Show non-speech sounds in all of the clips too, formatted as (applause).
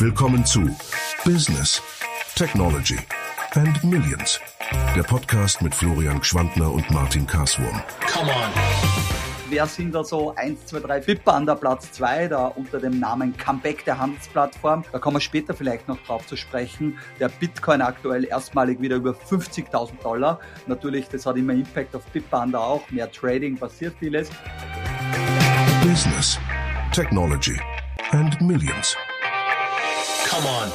Willkommen zu Business, Technology and Millions. Der Podcast mit Florian Gschwandner und Martin Karswurm. Come on! Wer sind da so 1, 2, 3 Bipper an der Platz 2, da unter dem Namen Comeback der Handelsplattform? Da kommen wir später vielleicht noch drauf zu sprechen. Der Bitcoin aktuell erstmalig wieder über 50.000 Dollar. Natürlich, das hat immer Impact auf Bitpanda auch. Mehr Trading, passiert vieles. Business, Technology and Millions. Come on.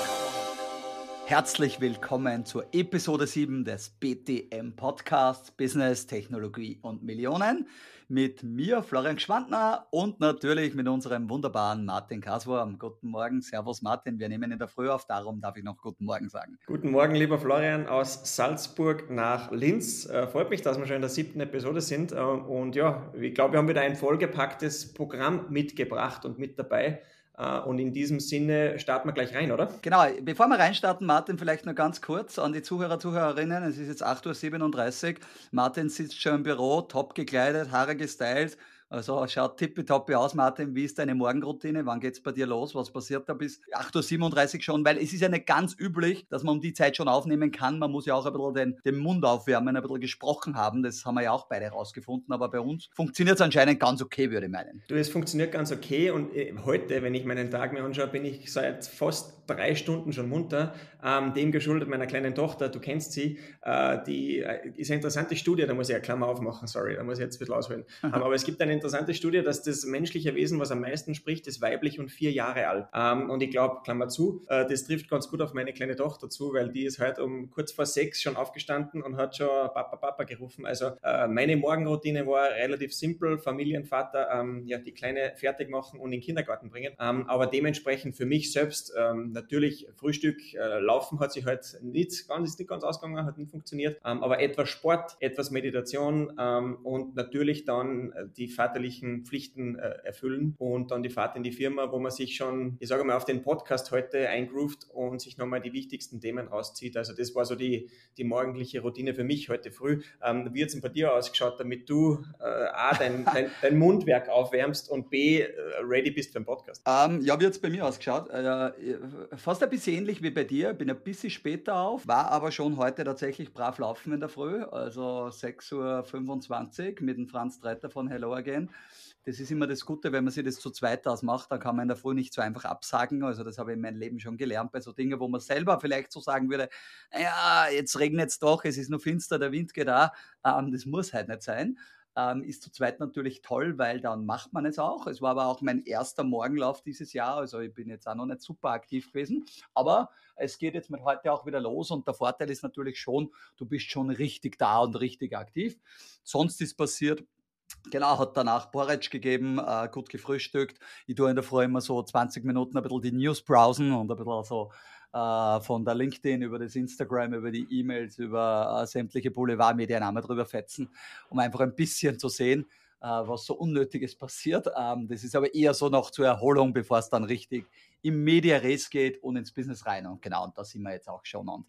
Herzlich willkommen zur Episode 7 des BTM Podcasts Business, Technologie und Millionen. Mit mir, Florian Schwandner und natürlich mit unserem wunderbaren Martin Kaswurm. Guten Morgen, Servus Martin. Wir nehmen in der Früh auf, darum darf ich noch guten Morgen sagen. Guten Morgen, lieber Florian aus Salzburg nach Linz. Äh, freut mich, dass wir schon in der siebten Episode sind. Äh, und ja, ich glaube, wir haben wieder ein vollgepacktes Programm mitgebracht und mit dabei. Äh, und in diesem Sinne starten wir gleich rein, oder? Genau, bevor wir reinstarten, Martin, vielleicht noch ganz kurz an die Zuhörer, Zuhörerinnen. Es ist jetzt 8.37 Uhr. Martin sitzt schon im Büro, top gekleidet, Haare gestylt also schaut tippitoppi aus, Martin. Wie ist deine Morgenroutine? Wann geht es bei dir los? Was passiert da bis 8.37 Uhr schon? Weil es ist ja nicht ganz üblich, dass man um die Zeit schon aufnehmen kann. Man muss ja auch ein bisschen den, den Mund aufwärmen, ein bisschen gesprochen haben. Das haben wir ja auch beide herausgefunden. Aber bei uns funktioniert es anscheinend ganz okay, würde ich meinen. Du, es funktioniert ganz okay. Und äh, heute, wenn ich meinen Tag mir anschaue, bin ich seit fast drei Stunden schon munter. Ähm, dem geschuldet meiner kleinen Tochter, du kennst sie. Äh, die äh, ist eine interessante Studie, da muss ich eine Klammer aufmachen, sorry, da muss ich jetzt ein bisschen ausholen. (laughs) Aber es gibt eine interessante Studie, dass das menschliche Wesen, was am meisten spricht, ist weiblich und vier Jahre alt. Ähm, und ich glaube, Klammer zu, äh, das trifft ganz gut auf meine kleine Tochter zu, weil die ist heute um kurz vor sechs schon aufgestanden und hat schon Papa, Papa gerufen. Also äh, meine Morgenroutine war relativ simpel, Familienvater, ähm, ja, die Kleine fertig machen und in den Kindergarten bringen. Ähm, aber dementsprechend für mich selbst ähm, natürlich Frühstück, äh, Laufen hat sich halt nicht ganz, ist nicht ganz ausgegangen, hat nicht funktioniert. Ähm, aber etwas Sport, etwas Meditation ähm, und natürlich dann äh, die vaterlichen Pflichten äh, erfüllen und dann die Fahrt in die Firma, wo man sich schon, ich sage mal, auf den Podcast heute eingroovt und sich nochmal die wichtigsten Themen rauszieht. Also das war so die, die morgendliche Routine für mich heute früh. Ähm, wie hat es bei dir ausgeschaut, damit du äh, A, dein, (laughs) dein, dein, Mundwerk aufwärmst und B, äh, ready bist für den Podcast? Um, ähm, ja, wie hat es bei mir ausgeschaut? Äh, fast ein bisschen ähnlich wie bei dir, bin ein bisschen später auf, war aber schon heute tatsächlich brav laufen in der Früh, also 6.25 Uhr mit dem Franz Treiter von Hello Again. Das ist immer das Gute, wenn man sich das zu zweit ausmacht, dann kann man in der Früh nicht so einfach absagen. Also das habe ich in meinem Leben schon gelernt bei so Dingen, wo man selber vielleicht so sagen würde, ja, jetzt regnet es doch, es ist nur finster, der Wind geht da. Ähm, das muss halt nicht sein ähm, ist zu zweit natürlich toll, weil dann macht man es auch. Es war aber auch mein erster Morgenlauf dieses Jahr, also ich bin jetzt auch noch nicht super aktiv gewesen, aber es geht jetzt mit heute auch wieder los und der Vorteil ist natürlich schon, du bist schon richtig da und richtig aktiv. Sonst ist passiert, Genau, hat danach Porridge gegeben, äh, gut gefrühstückt. Ich tue in der Früh immer so 20 Minuten ein bisschen die News browsen und ein bisschen so äh, von der LinkedIn über das Instagram, über die E-Mails, über äh, sämtliche Boulevardmedien einmal drüber fetzen, um einfach ein bisschen zu sehen, äh, was so Unnötiges passiert. Ähm, das ist aber eher so noch zur Erholung, bevor es dann richtig im Media Race geht und ins Business rein. Und genau, und da sind wir jetzt auch schon. Und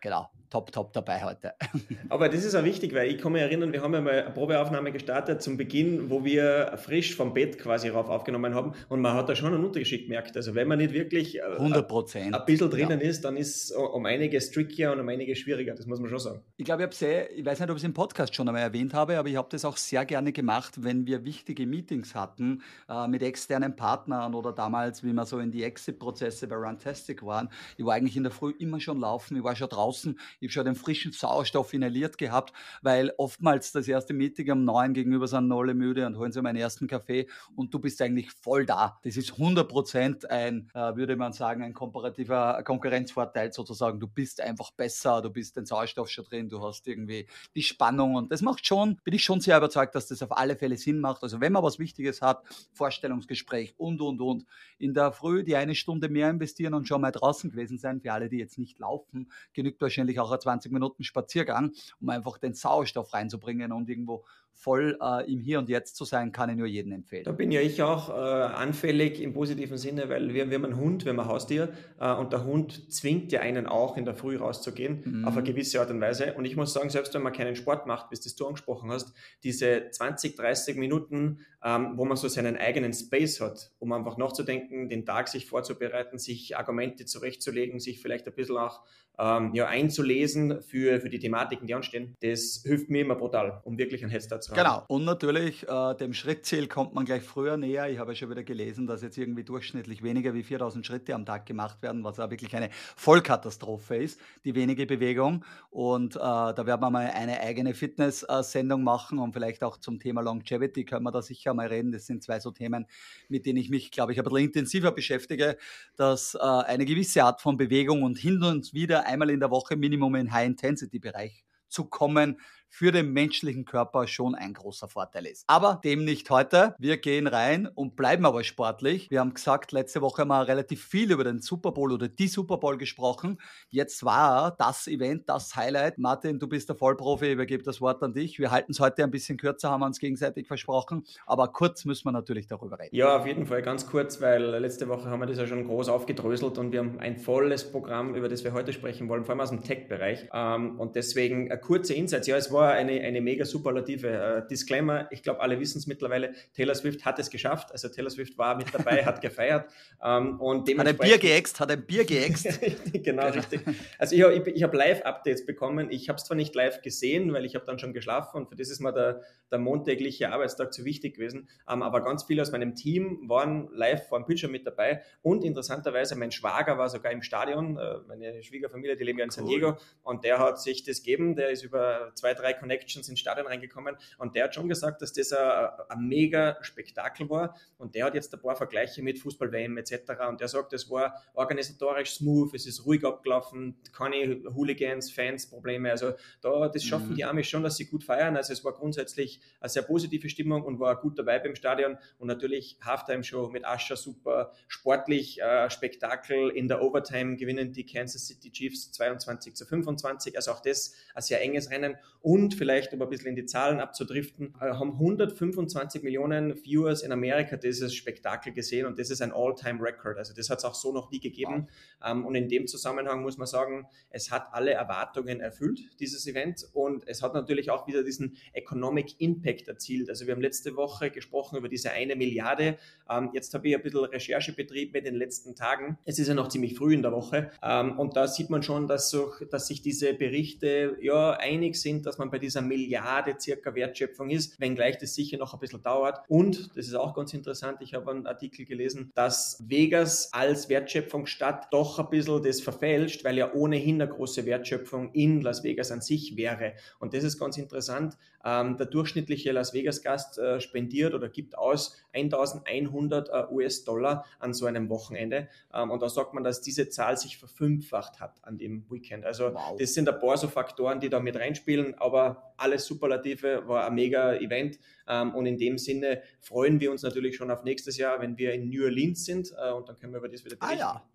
genau, top, top dabei heute. (laughs) Aber das ist auch wichtig, weil ich kann mich erinnern, wir haben ja mal eine Probeaufnahme gestartet zum Beginn, wo wir frisch vom Bett quasi rauf aufgenommen haben und man hat da schon einen Unterschied gemerkt. Also wenn man nicht wirklich 100 ein, ein bisschen drinnen ja. ist, dann ist es um einiges trickier und um einiges schwieriger, das muss man schon sagen. Ich glaube, ich habe sehr, ich weiß nicht, ob ich es im Podcast schon einmal erwähnt habe, aber ich habe das auch sehr gerne gemacht, wenn wir wichtige Meetings hatten äh, mit externen Partnern oder damals, wie wir so in die Exit-Prozesse bei Runtastic waren. Ich war eigentlich in der Früh immer schon laufen, ich war schon draußen, ich habe schon den frischen Sauerstoff inhaliert gehabt, weil oftmals das erste Meeting am neun gegenüber sind alle müde und holen sie meinen ersten Kaffee und du bist eigentlich voll da. Das ist 100 Prozent ein, äh, würde man sagen, ein komparativer Konkurrenzvorteil sozusagen. Du bist einfach besser, du bist den Sauerstoff schon drin, du hast irgendwie die Spannung und das macht schon, bin ich schon sehr überzeugt, dass das auf alle Fälle Sinn macht. Also wenn man was Wichtiges hat, Vorstellungsgespräch und, und, und, in der Früh die eine Stunde mehr investieren und schon mal draußen gewesen sein, für alle, die jetzt nicht laufen, genügt wahrscheinlich auch ein 20 Minuten Spaziergang, um einfach den Sauerstoff reinzubringen und irgendwo voll äh, im Hier und Jetzt zu sein, kann ich nur jedem empfehlen. Da bin ja ich auch äh, anfällig im positiven Sinne, weil wir, wir haben einen Hund, wir haben ein Haustier äh, und der Hund zwingt ja einen auch in der Früh rauszugehen, mhm. auf eine gewisse Art und Weise. Und ich muss sagen, selbst wenn man keinen Sport macht, bis das du angesprochen hast, diese 20, 30 Minuten, ähm, wo man so seinen eigenen Space hat, um einfach nachzudenken, den Tag sich vorzubereiten, sich Argumente zurechtzulegen, sich vielleicht ein bisschen auch ähm, ja, einzulesen für, für die Thematiken, die anstehen, das hilft mir immer brutal, um wirklich ein Headstart zu haben. Genau. Und natürlich, äh, dem Schrittziel kommt man gleich früher näher. Ich habe ja schon wieder gelesen, dass jetzt irgendwie durchschnittlich weniger wie 4000 Schritte am Tag gemacht werden, was ja wirklich eine Vollkatastrophe ist, die wenige Bewegung. Und äh, da werden wir mal eine eigene Fitness-Sendung machen und vielleicht auch zum Thema Longevity können wir da sicher mal reden. Das sind zwei so Themen, mit denen ich mich, glaube ich, ein bisschen intensiver beschäftige, dass äh, eine gewisse Art von Bewegung und hin und wieder einmal in der Woche Minimum in High-Intensity-Bereich zu kommen, für den menschlichen Körper schon ein großer Vorteil ist. Aber dem nicht heute. Wir gehen rein und bleiben aber sportlich. Wir haben gesagt, letzte Woche wir relativ viel über den Super Bowl oder die Super Bowl gesprochen. Jetzt war das Event, das Highlight. Martin, du bist der Vollprofi, übergebe das Wort an dich. Wir halten es heute ein bisschen kürzer, haben wir uns gegenseitig versprochen. Aber kurz müssen wir natürlich darüber reden. Ja, auf jeden Fall ganz kurz, weil letzte Woche haben wir das ja schon groß aufgedröselt und wir haben ein volles Programm, über das wir heute sprechen wollen, vor allem aus dem Tech-Bereich. Ähm, und deswegen ein kurzer Insights. Ja, es war war eine, eine mega superlative äh, Disclaimer. Ich glaube, alle wissen es mittlerweile. Taylor Swift hat es geschafft. Also Taylor Swift war mit dabei, (laughs) hat gefeiert. Ähm, und hat ein Bier geäxt, hat ein Bier geäxt. (laughs) genau, genau, richtig. Also ich, ich, ich habe Live-Updates bekommen. Ich habe es zwar nicht live gesehen, weil ich habe dann schon geschlafen und für das ist mir der, der montägliche Arbeitstag zu wichtig gewesen. Ähm, aber ganz viele aus meinem Team waren live vor dem Bildschirm mit dabei. Und interessanterweise, mein Schwager war sogar im Stadion. Äh, meine Schwiegerfamilie, die leben ja in San Diego. Und der hat sich das gegeben. Der ist über zwei, drei Connections ins Stadion reingekommen und der hat schon gesagt, dass das ein, ein mega Spektakel war und der hat jetzt ein paar Vergleiche mit Fußball-WM etc. und der sagt, es war organisatorisch smooth, es ist ruhig abgelaufen, keine Hooligans, Fans, Probleme, also da, das schaffen mhm. die Amis schon, dass sie gut feiern, also es war grundsätzlich eine sehr positive Stimmung und war gut dabei beim Stadion und natürlich Halftime-Show mit Ascher super, sportlich äh, Spektakel, in der Overtime gewinnen die Kansas City Chiefs 22 zu 25, also auch das ein sehr enges Rennen und vielleicht, um ein bisschen in die Zahlen abzudriften, äh, haben 125 Millionen Viewers in Amerika dieses Spektakel gesehen und das ist ein All-Time-Record. Also das hat es auch so noch nie gegeben. Wow. Ähm, und in dem Zusammenhang muss man sagen, es hat alle Erwartungen erfüllt, dieses Event. Und es hat natürlich auch wieder diesen Economic Impact erzielt. Also wir haben letzte Woche gesprochen über diese eine Milliarde. Ähm, jetzt habe ich ein bisschen Recherche betrieben in den letzten Tagen. Es ist ja noch ziemlich früh in der Woche. Ähm, und da sieht man schon, dass, so, dass sich diese Berichte ja einig sind, dass man bei dieser Milliarde circa Wertschöpfung ist, wenngleich das sicher noch ein bisschen dauert. Und, das ist auch ganz interessant, ich habe einen Artikel gelesen, dass Vegas als Wertschöpfungsstadt doch ein bisschen das verfälscht, weil ja ohnehin eine große Wertschöpfung in Las Vegas an sich wäre. Und das ist ganz interessant. Ähm, der durchschnittliche Las Vegas-Gast äh, spendiert oder gibt aus 1100 äh, US-Dollar an so einem Wochenende. Ähm, und da sagt man, dass diese Zahl sich verfünffacht hat an dem Weekend. Also wow. das sind ein paar so Faktoren, die da mit reinspielen, aber alles Superlative, war ein mega Event. Ähm, und in dem Sinne freuen wir uns natürlich schon auf nächstes Jahr, wenn wir in New Orleans sind äh, und dann können wir über das wieder berichten. Ah ja.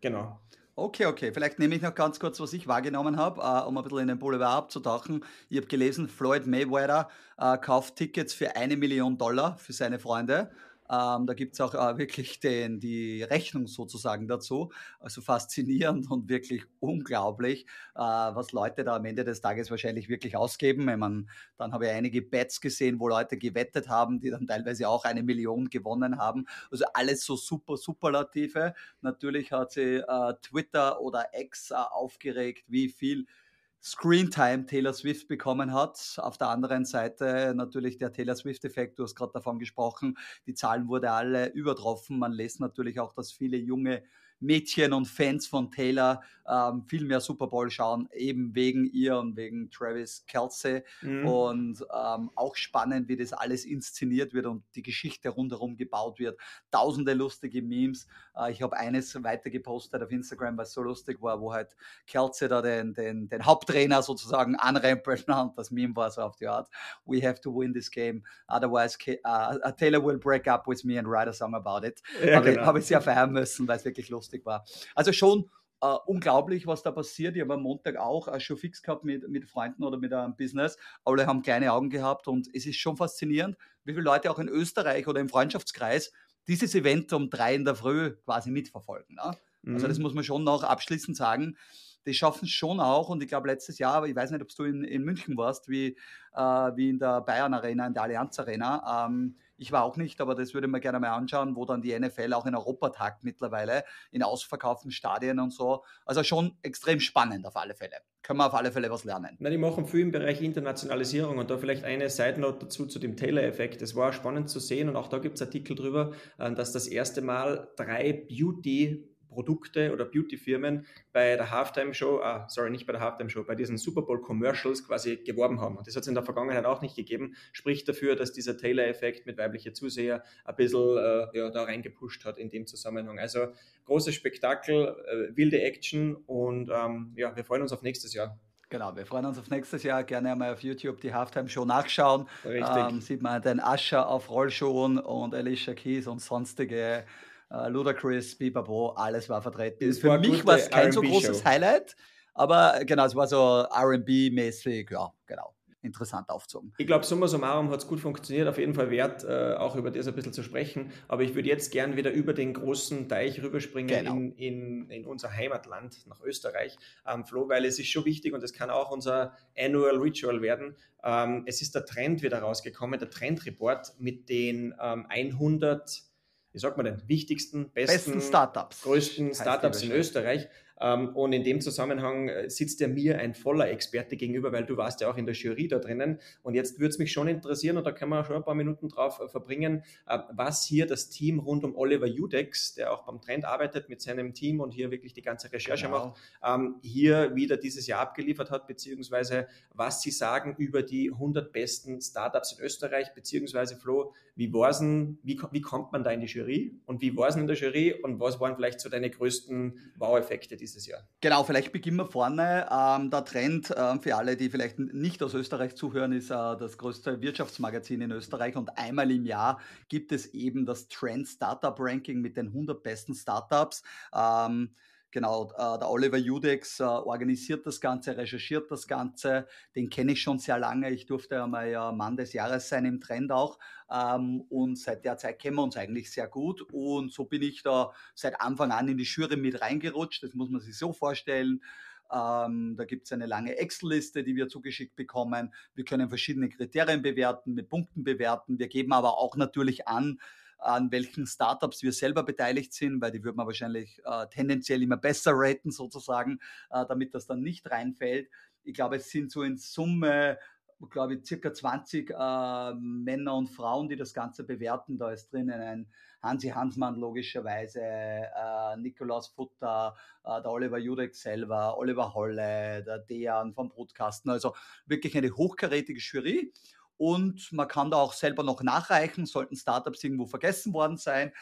Genau. Okay, okay. Vielleicht nehme ich noch ganz kurz, was ich wahrgenommen habe, äh, um ein bisschen in den Boulevard abzutauchen. Ich habe gelesen, Floyd Mayweather äh, kauft Tickets für eine Million Dollar für seine Freunde. Ähm, da gibt es auch äh, wirklich den, die Rechnung sozusagen dazu. Also faszinierend und wirklich unglaublich, äh, was Leute da am Ende des Tages wahrscheinlich wirklich ausgeben. Ich mein, dann habe ich einige Bets gesehen, wo Leute gewettet haben, die dann teilweise auch eine Million gewonnen haben. Also alles so super superlative. Natürlich hat sie äh, Twitter oder X äh, aufgeregt, wie viel Screentime Taylor Swift bekommen hat. Auf der anderen Seite natürlich der Taylor Swift-Effekt, du hast gerade davon gesprochen, die Zahlen wurden alle übertroffen. Man lässt natürlich auch, dass viele junge Mädchen und Fans von Taylor ähm, viel mehr Super Bowl schauen, eben wegen ihr und wegen Travis Kelsey. Mhm. Und ähm, auch spannend, wie das alles inszeniert wird und die Geschichte rundherum gebaut wird. Tausende lustige Memes. Äh, ich habe eines weiter gepostet auf Instagram, was so lustig war, wo halt Kelsey da den, den, den Haupttrainer sozusagen anrempelt (laughs) und das Meme war so auf die Art, we have to win this game, otherwise uh, Taylor will break up with me and write a song about it. Ja, habe, genau. habe ich sehr feiern müssen, weil es wirklich lustig war. Also schon Uh, unglaublich, was da passiert. Ich habe am Montag auch uh, schon fix gehabt mit, mit Freunden oder mit einem Business. Alle haben kleine Augen gehabt und es ist schon faszinierend, wie viele Leute auch in Österreich oder im Freundschaftskreis dieses Event um drei in der Früh quasi mitverfolgen. Ne? Mhm. Also das mhm. muss man schon noch abschließend sagen. Die schaffen es schon auch und ich glaube letztes Jahr, aber ich weiß nicht, ob du in, in München warst, wie, äh, wie in der Bayern Arena, in der Allianz Arena. Ähm, ich war auch nicht, aber das würde man gerne mal anschauen, wo dann die NFL auch in Europa tagt mittlerweile, in ausverkauften Stadien und so. Also schon extrem spannend auf alle Fälle. Können wir auf alle Fälle was lernen. Na, die machen viel im Bereich Internationalisierung und da vielleicht eine Side Note dazu zu dem Taylor-Effekt. Es war spannend zu sehen und auch da gibt es Artikel drüber, äh, dass das erste Mal drei Beauty Produkte oder Beauty-Firmen bei der Halftime-Show, ah, sorry, nicht bei der Halftime-Show, bei diesen Super Bowl-Commercials quasi geworben haben. Und das hat es in der Vergangenheit auch nicht gegeben. Spricht dafür, dass dieser Taylor-Effekt mit weiblichen Zuseher ein bisschen äh, ja, da reingepusht hat in dem Zusammenhang. Also großes Spektakel, äh, wilde Action und ähm, ja, wir freuen uns auf nächstes Jahr. Genau, wir freuen uns auf nächstes Jahr. Gerne einmal auf YouTube die Halftime-Show nachschauen. Richtig. Ähm, sieht man den Ascher auf Rollschuhen und Alicia Keys und sonstige Uh, Ludacris, Bibabo, alles war vertreten. Das Für war mich war es kein so großes Highlight, aber genau, es war so RB-mäßig, ja, genau. Interessant aufzogen. Ich glaube, summa summarum hat es gut funktioniert. Auf jeden Fall wert, äh, auch über das ein bisschen zu sprechen. Aber ich würde jetzt gern wieder über den großen Teich rüberspringen genau. in, in, in, unser Heimatland, nach Österreich, ähm, Flo, weil es ist schon wichtig und es kann auch unser Annual Ritual werden. Ähm, es ist der Trend wieder rausgekommen, der Trendreport mit den ähm, 100 wie sagt man denn, wichtigsten, besten, besten Startups. größten Startups in Österreich. Ähm, und in dem Zusammenhang äh, sitzt ja mir ein voller Experte gegenüber, weil du warst ja auch in der Jury da drinnen. Und jetzt würde es mich schon interessieren, und da können wir schon ein paar Minuten drauf äh, verbringen, äh, was hier das Team rund um Oliver Judex, der auch beim Trend arbeitet mit seinem Team und hier wirklich die ganze Recherche genau. macht, ähm, hier wieder dieses Jahr abgeliefert hat, beziehungsweise was sie sagen über die 100 besten Startups in Österreich, beziehungsweise Flo, wie war's wie, wie kommt man da in die Jury und wie war es in der Jury und was waren vielleicht so deine größten Wow-Effekte dieses Jahr? Genau, vielleicht beginnen wir vorne. Ähm, der Trend äh, für alle, die vielleicht nicht aus Österreich zuhören, ist äh, das größte Wirtschaftsmagazin in Österreich und einmal im Jahr gibt es eben das Trend Startup Ranking mit den 100 besten Startups. Ähm, Genau, äh, der Oliver Judex äh, organisiert das Ganze, recherchiert das Ganze. Den kenne ich schon sehr lange. Ich durfte einmal ja Mann des Jahres sein im Trend auch. Ähm, und seit der Zeit kennen wir uns eigentlich sehr gut. Und so bin ich da seit Anfang an in die Jury mit reingerutscht. Das muss man sich so vorstellen. Ähm, da gibt es eine lange Excel-Liste, die wir zugeschickt bekommen. Wir können verschiedene Kriterien bewerten, mit Punkten bewerten. Wir geben aber auch natürlich an, an welchen Startups wir selber beteiligt sind, weil die würde man wahrscheinlich äh, tendenziell immer besser raten sozusagen, äh, damit das dann nicht reinfällt. Ich glaube, es sind so in Summe glaube ich, circa 20 äh, Männer und Frauen, die das Ganze bewerten. Da ist drinnen ein Hansi Hansmann logischerweise, äh, Nikolaus Futter, äh, der Oliver Jurek selber, Oliver Holle, der Dejan vom Brutkasten. Also wirklich eine hochkarätige Jury und man kann da auch selber noch nachreichen, sollten Startups irgendwo vergessen worden sein.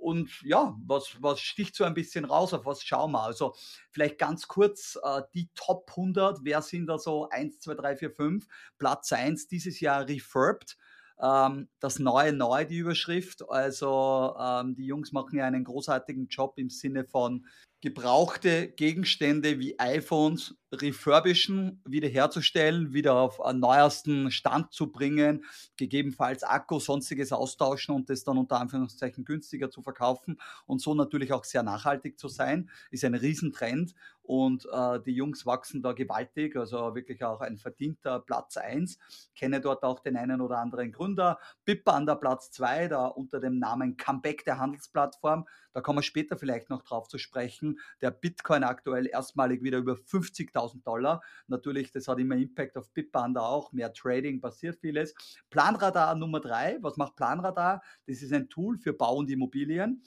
Und ja, was, was sticht so ein bisschen raus, auf was schauen wir? Also vielleicht ganz kurz äh, die Top 100, wer sind da so 1, 2, 3, 4, 5? Platz 1 dieses Jahr Refurbed. Ähm, das neue Neu, die Überschrift. Also ähm, die Jungs machen ja einen großartigen Job im Sinne von gebrauchte Gegenstände wie iPhones refurbischen, wiederherzustellen, wieder auf einen neuesten Stand zu bringen, gegebenenfalls Akku, sonstiges austauschen und das dann unter Anführungszeichen günstiger zu verkaufen und so natürlich auch sehr nachhaltig zu sein, ist ein Riesentrend und äh, die Jungs wachsen da gewaltig, also wirklich auch ein verdienter Platz 1. Kenne dort auch den einen oder anderen Gründer. Pippa an der Platz 2, da unter dem Namen Comeback der Handelsplattform. Da kommen wir später vielleicht noch drauf zu sprechen. Der Bitcoin aktuell erstmalig wieder über 50.000 Dollar. Natürlich, das hat immer Impact auf Bitpanda auch. Mehr Trading, passiert vieles. Planradar Nummer 3. Was macht Planradar? Das ist ein Tool für Bau und Immobilien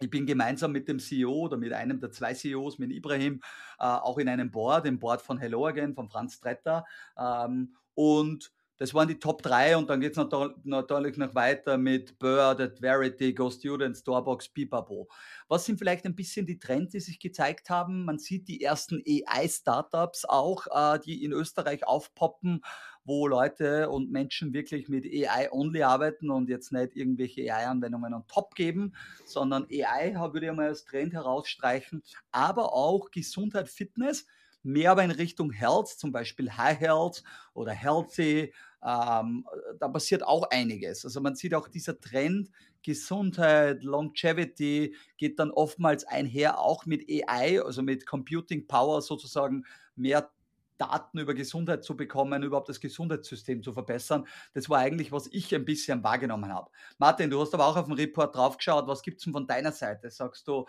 ich bin gemeinsam mit dem CEO oder mit einem der zwei CEOs, mit Ibrahim, äh, auch in einem Board, im Board von Hello Again, von Franz Tretter. Ähm, und das waren die Top 3 und dann geht es natürlich noch weiter mit Bird, Adverity, Go Students, Doorbox, Pipabo. Was sind vielleicht ein bisschen die Trends, die sich gezeigt haben? Man sieht die ersten AI-Startups auch, äh, die in Österreich aufpoppen wo Leute und Menschen wirklich mit AI-only arbeiten und jetzt nicht irgendwelche AI-Anwendungen on top geben, sondern AI würde ich mal als Trend herausstreichen, aber auch Gesundheit, Fitness, mehr aber in Richtung Health, zum Beispiel High Health oder Healthy. Ähm, da passiert auch einiges. Also man sieht auch dieser Trend, Gesundheit, Longevity geht dann oftmals einher, auch mit AI, also mit Computing Power sozusagen mehr Daten über Gesundheit zu bekommen, überhaupt das Gesundheitssystem zu verbessern. Das war eigentlich, was ich ein bisschen wahrgenommen habe. Martin, du hast aber auch auf dem Report draufgeschaut. Was gibt es denn von deiner Seite? Sagst du,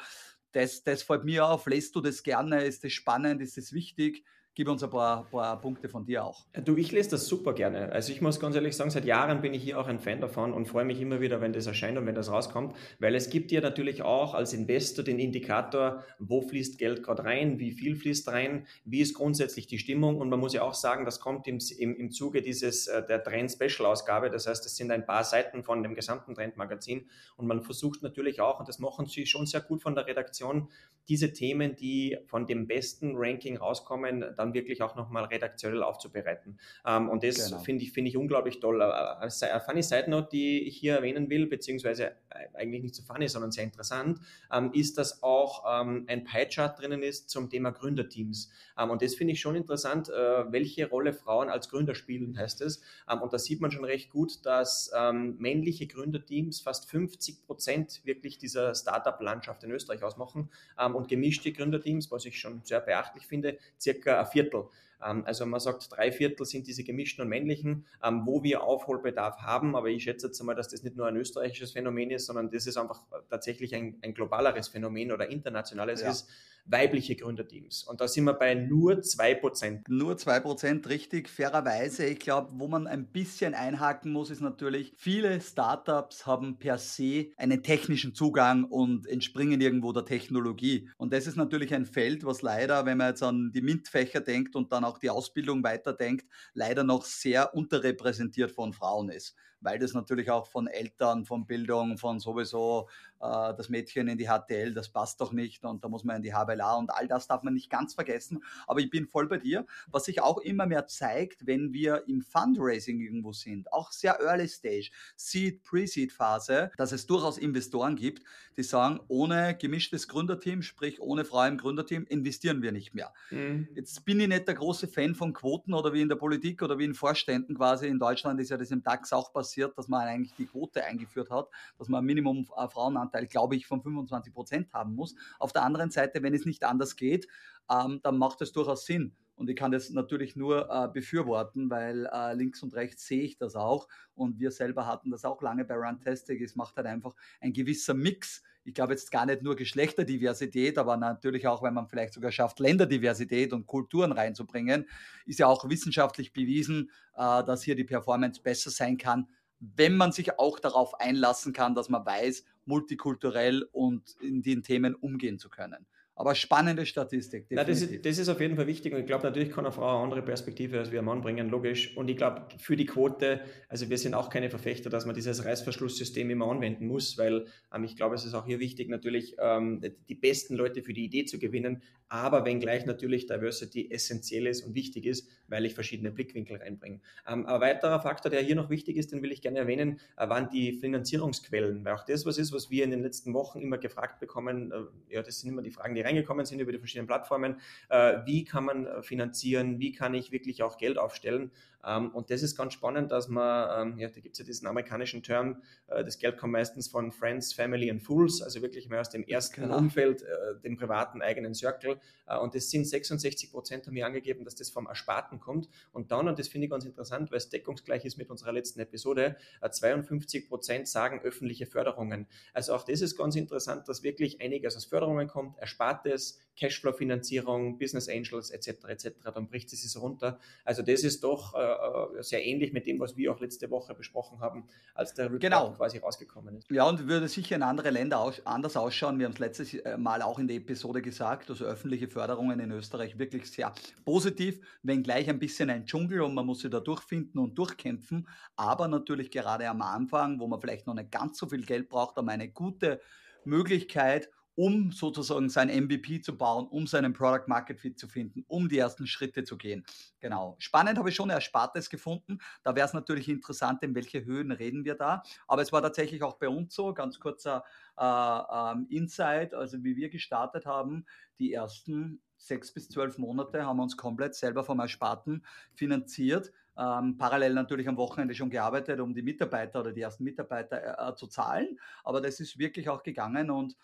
das, das fällt mir auf, lässt du das gerne? Ist das spannend? Ist das wichtig? Gib uns ein paar, paar, Punkte von dir auch. Du, ich lese das super gerne. Also ich muss ganz ehrlich sagen, seit Jahren bin ich hier auch ein Fan davon und freue mich immer wieder, wenn das erscheint und wenn das rauskommt, weil es gibt dir natürlich auch als Investor den Indikator, wo fließt Geld gerade rein, wie viel fließt rein, wie ist grundsätzlich die Stimmung und man muss ja auch sagen, das kommt im, im, im Zuge dieses, äh, der Trend-Special-Ausgabe, das heißt, es sind ein paar Seiten von dem gesamten Trendmagazin und man versucht natürlich auch, und das machen sie schon sehr gut von der Redaktion, diese Themen, die von dem besten Ranking rauskommen, dann wirklich auch nochmal redaktionell aufzubereiten. Ähm, und das genau. finde ich, find ich unglaublich toll. Eine funny Side Note, die ich hier erwähnen will, beziehungsweise äh, eigentlich nicht so funny, sondern sehr interessant, ähm, ist, dass auch ähm, ein Pie-Chart drinnen ist zum Thema Gründerteams. Ähm, und das finde ich schon interessant, äh, welche Rolle Frauen als Gründer spielen, heißt es. Ähm, und da sieht man schon recht gut, dass ähm, männliche Gründerteams fast 50 Prozent wirklich dieser Startup-Landschaft in Österreich ausmachen und gemischte Gründerteams, was ich schon sehr beachtlich finde, circa Viertel. Ähm, also man sagt, drei Viertel sind diese gemischten und männlichen, ähm, wo wir Aufholbedarf haben. Aber ich schätze jetzt einmal, dass das nicht nur ein österreichisches Phänomen ist, sondern das ist einfach tatsächlich ein, ein globaleres Phänomen oder internationales ja. ist weibliche Gründerteams. Und da sind wir bei nur 2%. Nur 2%, richtig, fairerweise. Ich glaube, wo man ein bisschen einhaken muss, ist natürlich, viele Startups haben per se einen technischen Zugang und entspringen irgendwo der Technologie. Und das ist natürlich ein Feld, was leider, wenn man jetzt an die MINT-Fächer denkt und dann auch die Ausbildung weiterdenkt, leider noch sehr unterrepräsentiert von Frauen ist. Weil das natürlich auch von Eltern, von Bildung, von sowieso äh, das Mädchen in die HTL, das passt doch nicht und da muss man in die HWLA und all das darf man nicht ganz vergessen. Aber ich bin voll bei dir. Was sich auch immer mehr zeigt, wenn wir im Fundraising irgendwo sind, auch sehr Early Stage, Seed, Pre-Seed Phase, dass es durchaus Investoren gibt, die sagen, ohne gemischtes Gründerteam, sprich ohne Frau im Gründerteam, investieren wir nicht mehr. Mhm. Jetzt bin ich nicht der große Fan von Quoten oder wie in der Politik oder wie in Vorständen quasi. In Deutschland ist ja das im DAX auch passiert, dass man eigentlich die Quote eingeführt hat, dass man ein Minimum äh, Frauenanteil Marktanteil, glaube ich, von 25 Prozent haben muss. Auf der anderen Seite, wenn es nicht anders geht, ähm, dann macht es durchaus Sinn. Und ich kann das natürlich nur äh, befürworten, weil äh, links und rechts sehe ich das auch. Und wir selber hatten das auch lange bei Runtastic. Es macht halt einfach ein gewisser Mix. Ich glaube jetzt gar nicht nur Geschlechterdiversität, aber natürlich auch, wenn man vielleicht sogar schafft, Länderdiversität und Kulturen reinzubringen, ist ja auch wissenschaftlich bewiesen, äh, dass hier die Performance besser sein kann, wenn man sich auch darauf einlassen kann, dass man weiß, multikulturell und in den Themen umgehen zu können. Aber spannende Statistik. Na, das, ist, das, ist, auf jeden Fall wichtig und ich glaube, natürlich kann eine Frau eine andere Perspektive als wir Mann bringen, logisch. Und ich glaube, für die Quote, also wir sind auch keine Verfechter, dass man dieses Reißverschlusssystem immer anwenden muss, weil ähm, ich glaube, es ist auch hier wichtig, natürlich ähm, die besten Leute für die Idee zu gewinnen, aber wenngleich natürlich Diversity essentiell ist und wichtig ist, weil ich verschiedene Blickwinkel reinbringe. Ähm, ein weiterer Faktor, der hier noch wichtig ist, den will ich gerne erwähnen, äh, waren die Finanzierungsquellen, weil auch das was ist, was wir in den letzten Wochen immer gefragt bekommen, äh, ja, das sind immer die Fragen, die reingekommen sind über die verschiedenen Plattformen. Äh, wie kann man äh, finanzieren? Wie kann ich wirklich auch Geld aufstellen? Ähm, und das ist ganz spannend, dass man, ähm, ja, da gibt es ja diesen amerikanischen Term, äh, das Geld kommt meistens von Friends, Family and Fools, also wirklich mehr aus dem ersten genau. Umfeld, dem privaten eigenen Circle. und das sind 66 Prozent, haben wir angegeben, dass das vom Ersparten kommt. Und dann, und das finde ich ganz interessant, weil es deckungsgleich ist mit unserer letzten Episode, 52 Prozent sagen öffentliche Förderungen. Also auch das ist ganz interessant, dass wirklich einiges aus Förderungen kommt, erspart Erspartes, Cashflow-Finanzierung, Business Angels etc. etc. Dann bricht es sich runter. Also das ist doch äh, sehr ähnlich mit dem, was wir auch letzte Woche besprochen haben, als der Report genau. quasi rausgekommen ist. Ja, und würde sicher in andere Länder aus, anders ausschauen. Wir haben es letztes äh, Mal auch in der Episode gesagt, also öffentliche Förderungen in Österreich wirklich sehr positiv, wenngleich ein bisschen ein Dschungel und man muss sich da durchfinden und durchkämpfen. Aber natürlich gerade am Anfang, wo man vielleicht noch nicht ganz so viel Geld braucht, aber eine gute Möglichkeit, um sozusagen sein MVP zu bauen, um seinen Product Market Fit zu finden, um die ersten Schritte zu gehen. Genau. Spannend habe ich schon Erspartes gefunden. Da wäre es natürlich interessant, in welche Höhen reden wir da. Aber es war tatsächlich auch bei uns so, ganz kurzer äh, ähm, Insight, also wie wir gestartet haben, die ersten sechs bis zwölf Monate haben wir uns komplett selber vom Ersparten finanziert. Ähm, parallel natürlich am Wochenende schon gearbeitet, um die Mitarbeiter oder die ersten Mitarbeiter äh, äh zu zahlen. Aber das ist wirklich auch gegangen und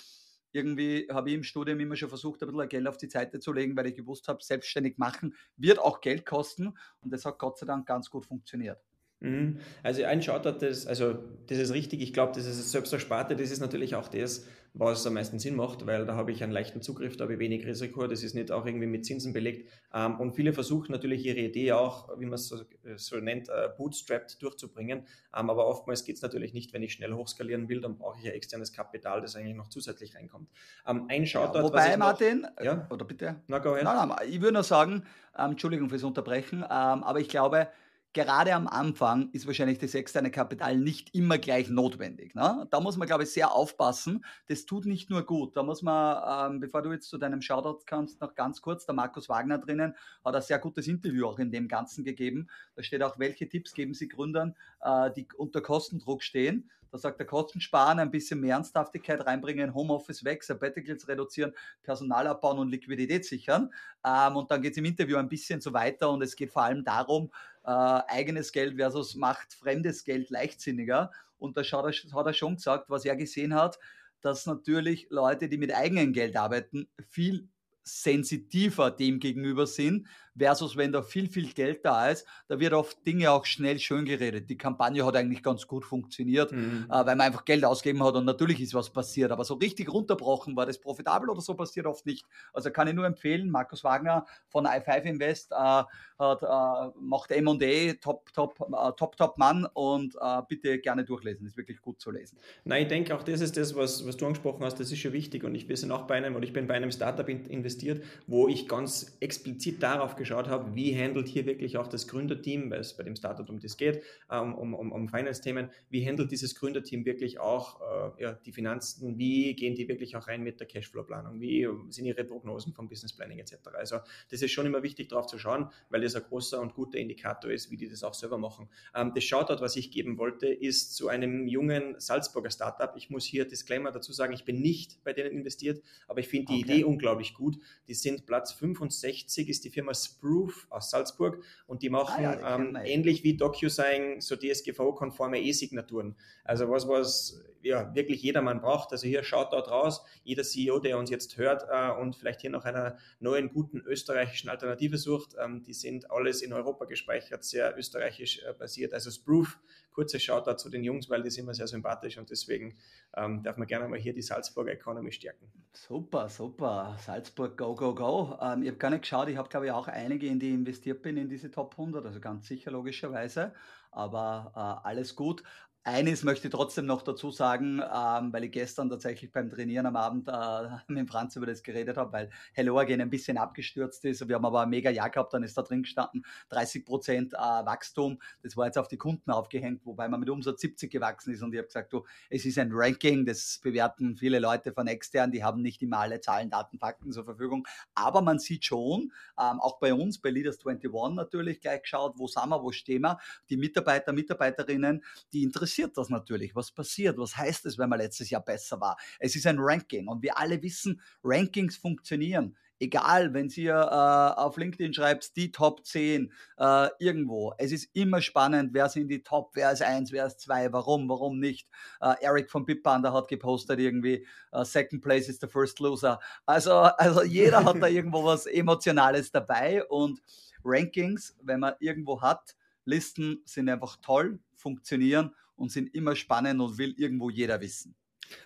irgendwie habe ich im Studium immer schon versucht, ein bisschen Geld auf die Seite zu legen, weil ich gewusst habe, selbstständig machen wird auch Geld kosten. Und das hat Gott sei Dank ganz gut funktioniert. Mhm. Also ein Shoutout, das, also das ist richtig, ich glaube, das ist Selbstersparte, das ist natürlich auch das, was am meisten Sinn macht, weil da habe ich einen leichten Zugriff, da habe ich wenig Risiko, das ist nicht auch irgendwie mit Zinsen belegt. Ähm, und viele versuchen natürlich ihre Idee auch, wie man es so, so nennt, uh, bootstrapped durchzubringen. Ähm, aber oftmals geht es natürlich nicht, wenn ich schnell hochskalieren will, dann brauche ich ja externes Kapital, das eigentlich noch zusätzlich reinkommt. Ähm, ein Shoutout. Ja, wobei, Martin, noch, ja? oder bitte? Na, go ahead. Nein, nein, ich würde nur sagen, Entschuldigung fürs Unterbrechen, aber ich glaube, gerade am Anfang ist wahrscheinlich das externe Kapital nicht immer gleich notwendig. Ne? Da muss man, glaube ich, sehr aufpassen. Das tut nicht nur gut. Da muss man, ähm, bevor du jetzt zu deinem Shoutout kannst, noch ganz kurz, der Markus Wagner drinnen hat ein sehr gutes Interview auch in dem Ganzen gegeben. Da steht auch, welche Tipps geben Sie Gründern, äh, die unter Kostendruck stehen. Da sagt er, Kosten sparen, ein bisschen mehr Ernsthaftigkeit reinbringen, Homeoffice weg, Sabbaticals reduzieren, Personal abbauen und Liquidität sichern. Ähm, und dann geht es im Interview ein bisschen so weiter und es geht vor allem darum, äh, eigenes Geld versus macht fremdes Geld leichtsinniger. Und da hat er, hat er schon gesagt, was er gesehen hat, dass natürlich Leute, die mit eigenem Geld arbeiten, viel sensitiver dem gegenüber sind, versus wenn da viel, viel Geld da ist, da wird oft Dinge auch schnell schön geredet. Die Kampagne hat eigentlich ganz gut funktioniert, mhm. äh, weil man einfach Geld ausgeben hat und natürlich ist was passiert. Aber so richtig runterbrochen, war das profitabel oder so passiert oft nicht. Also kann ich nur empfehlen, Markus Wagner von i5 Invest äh, hat, äh, macht M&A, top, top, äh, top, top Mann und äh, bitte gerne durchlesen, ist wirklich gut zu lesen. Nein, ich denke auch, das ist das, was, was du angesprochen hast, das ist schon wichtig und ich, wir sind auch bei einem, oder ich bin bei einem Startup investiert, wo ich ganz explizit darauf geschaut habe, wie handelt hier wirklich auch das Gründerteam, weil es bei dem Startup um das geht, ähm, um, um, um Finance-Themen, wie handelt dieses Gründerteam wirklich auch äh, ja, die Finanzen, wie gehen die wirklich auch rein mit der Cashflow-Planung, wie sind ihre Prognosen vom Business Planning etc. Also das ist schon immer wichtig darauf zu schauen, weil das ein großer und guter Indikator ist, wie die das auch selber machen. Ähm, das Shoutout, was ich geben wollte, ist zu einem jungen Salzburger Startup. Ich muss hier Disclaimer dazu sagen, ich bin nicht bei denen investiert, aber ich finde die okay. Idee unglaublich gut. Die sind Platz 65, ist die Firma Sproof aus Salzburg und die machen ah, ja, ähm, ähnlich wie DocuSign so DSGVO-konforme E-Signaturen. Also was, was ja, wirklich jedermann braucht. Also hier schaut dort raus, jeder CEO, der uns jetzt hört äh, und vielleicht hier nach einer neuen, guten österreichischen Alternative sucht, ähm, die sind alles in Europa gespeichert, sehr österreichisch äh, basiert. Also Sproof, kurzer Shoutout zu den Jungs, weil die sind immer sehr sympathisch und deswegen ähm, darf man gerne mal hier die Salzburger Economy stärken. Super, super. Salzburg, go, go, go. Ähm, ich habe gar nicht geschaut, ich habe glaube ich auch einige, in die investiert bin, in diese Top 100, also ganz sicher logischerweise aber äh, alles gut. Eines möchte ich trotzdem noch dazu sagen, ähm, weil ich gestern tatsächlich beim Trainieren am Abend äh, (laughs) mit Franz über das geredet habe, weil Hello Again ein bisschen abgestürzt ist. Wir haben aber ein mega Jahr gehabt, dann ist da drin gestanden 30 Prozent äh, Wachstum. Das war jetzt auf die Kunden aufgehängt, wobei man mit Umsatz 70 gewachsen ist. Und ich habe gesagt, du, es ist ein Ranking, das bewerten viele Leute von extern, die haben nicht immer alle Zahlen, Daten, Fakten zur Verfügung. Aber man sieht schon, ähm, auch bei uns, bei Leaders 21 natürlich gleich geschaut, wo sind wir, wo stehen wir. Die Mitarbeiter, Mitarbeiterinnen, die interessieren interessiert das natürlich. Was passiert? Was heißt es, wenn man letztes Jahr besser war? Es ist ein Ranking und wir alle wissen, Rankings funktionieren. Egal, wenn Sie äh, auf LinkedIn schreibt, die Top 10 äh, irgendwo. Es ist immer spannend, wer sind die Top, wer ist 1, wer ist 2, warum, warum nicht. Äh, Eric von Bitpanda hat gepostet irgendwie, uh, Second Place is the first loser. Also, also jeder hat da (laughs) irgendwo was Emotionales dabei und Rankings, wenn man irgendwo hat, Listen sind einfach toll, funktionieren und sind immer spannend und will irgendwo jeder wissen.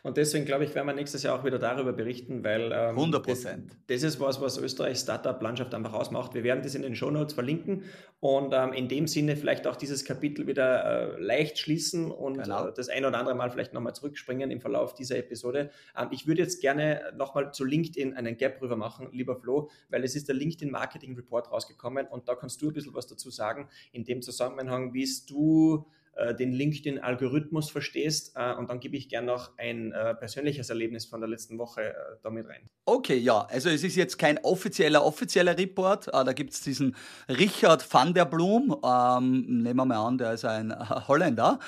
Und deswegen glaube ich, werden wir nächstes Jahr auch wieder darüber berichten, weil ähm, 100 Prozent. Das, das, ist was, was Österreichs Startup-Landschaft einfach ausmacht. Wir werden das in den Show Notes verlinken und ähm, in dem Sinne vielleicht auch dieses Kapitel wieder äh, leicht schließen und genau. äh, das ein oder andere Mal vielleicht nochmal zurückspringen im Verlauf dieser Episode. Ähm, ich würde jetzt gerne nochmal zu LinkedIn einen Gap rüber machen, lieber Flo, weil es ist der LinkedIn Marketing Report rausgekommen und da kannst du ein bisschen was dazu sagen in dem Zusammenhang, wie du äh, den LinkedIn-Algorithmus verstehst. Äh, und dann gebe ich gerne noch ein äh, persönliches Erlebnis von der letzten Woche damit rein. Okay, ja, also es ist jetzt kein offizieller, offizieller Report. da gibt es diesen Richard van der Blum, ähm, nehmen wir mal an, der ist ein Holländer.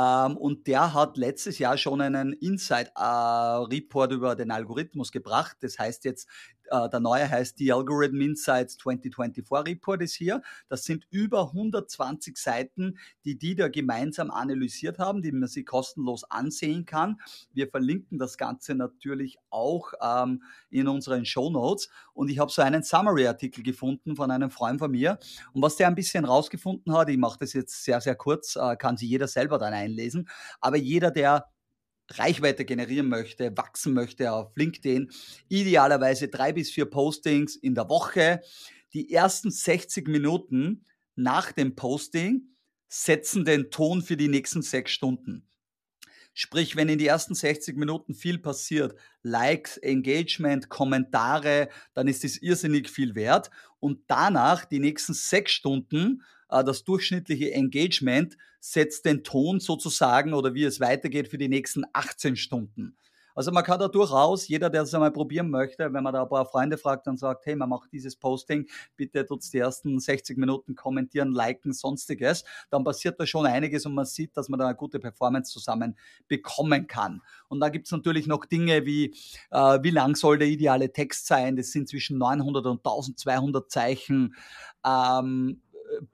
Ähm, und der hat letztes Jahr schon einen Inside-Report über den Algorithmus gebracht. Das heißt jetzt äh, der neue heißt die Algorithm Insights 2024 Report ist hier. Das sind über 120 Seiten, die die da gemeinsam analysiert haben, die man sich kostenlos ansehen kann. Wir verlinken das Ganze natürlich auch ähm, in unseren Show Notes. Und ich habe so einen Summary-Artikel gefunden von einem Freund von mir. Und was der ein bisschen rausgefunden hat, ich mache das jetzt sehr, sehr kurz, äh, kann sich jeder selber dann einlesen. Aber jeder, der Reichweite generieren möchte, wachsen möchte auf LinkedIn, idealerweise drei bis vier Postings in der Woche. Die ersten 60 Minuten nach dem Posting setzen den Ton für die nächsten sechs Stunden. Sprich, wenn in die ersten 60 Minuten viel passiert, Likes, Engagement, Kommentare, dann ist das irrsinnig viel wert. Und danach, die nächsten sechs Stunden, das durchschnittliche Engagement setzt den Ton sozusagen oder wie es weitergeht für die nächsten 18 Stunden. Also man kann da durchaus, jeder, der es einmal probieren möchte, wenn man da ein paar Freunde fragt und sagt, hey, man macht dieses Posting, bitte tut's die ersten 60 Minuten kommentieren, liken, sonstiges, dann passiert da schon einiges und man sieht, dass man da eine gute Performance zusammen bekommen kann. Und da gibt's natürlich noch Dinge wie, äh, wie lang soll der ideale Text sein? Das sind zwischen 900 und 1200 Zeichen. Ähm,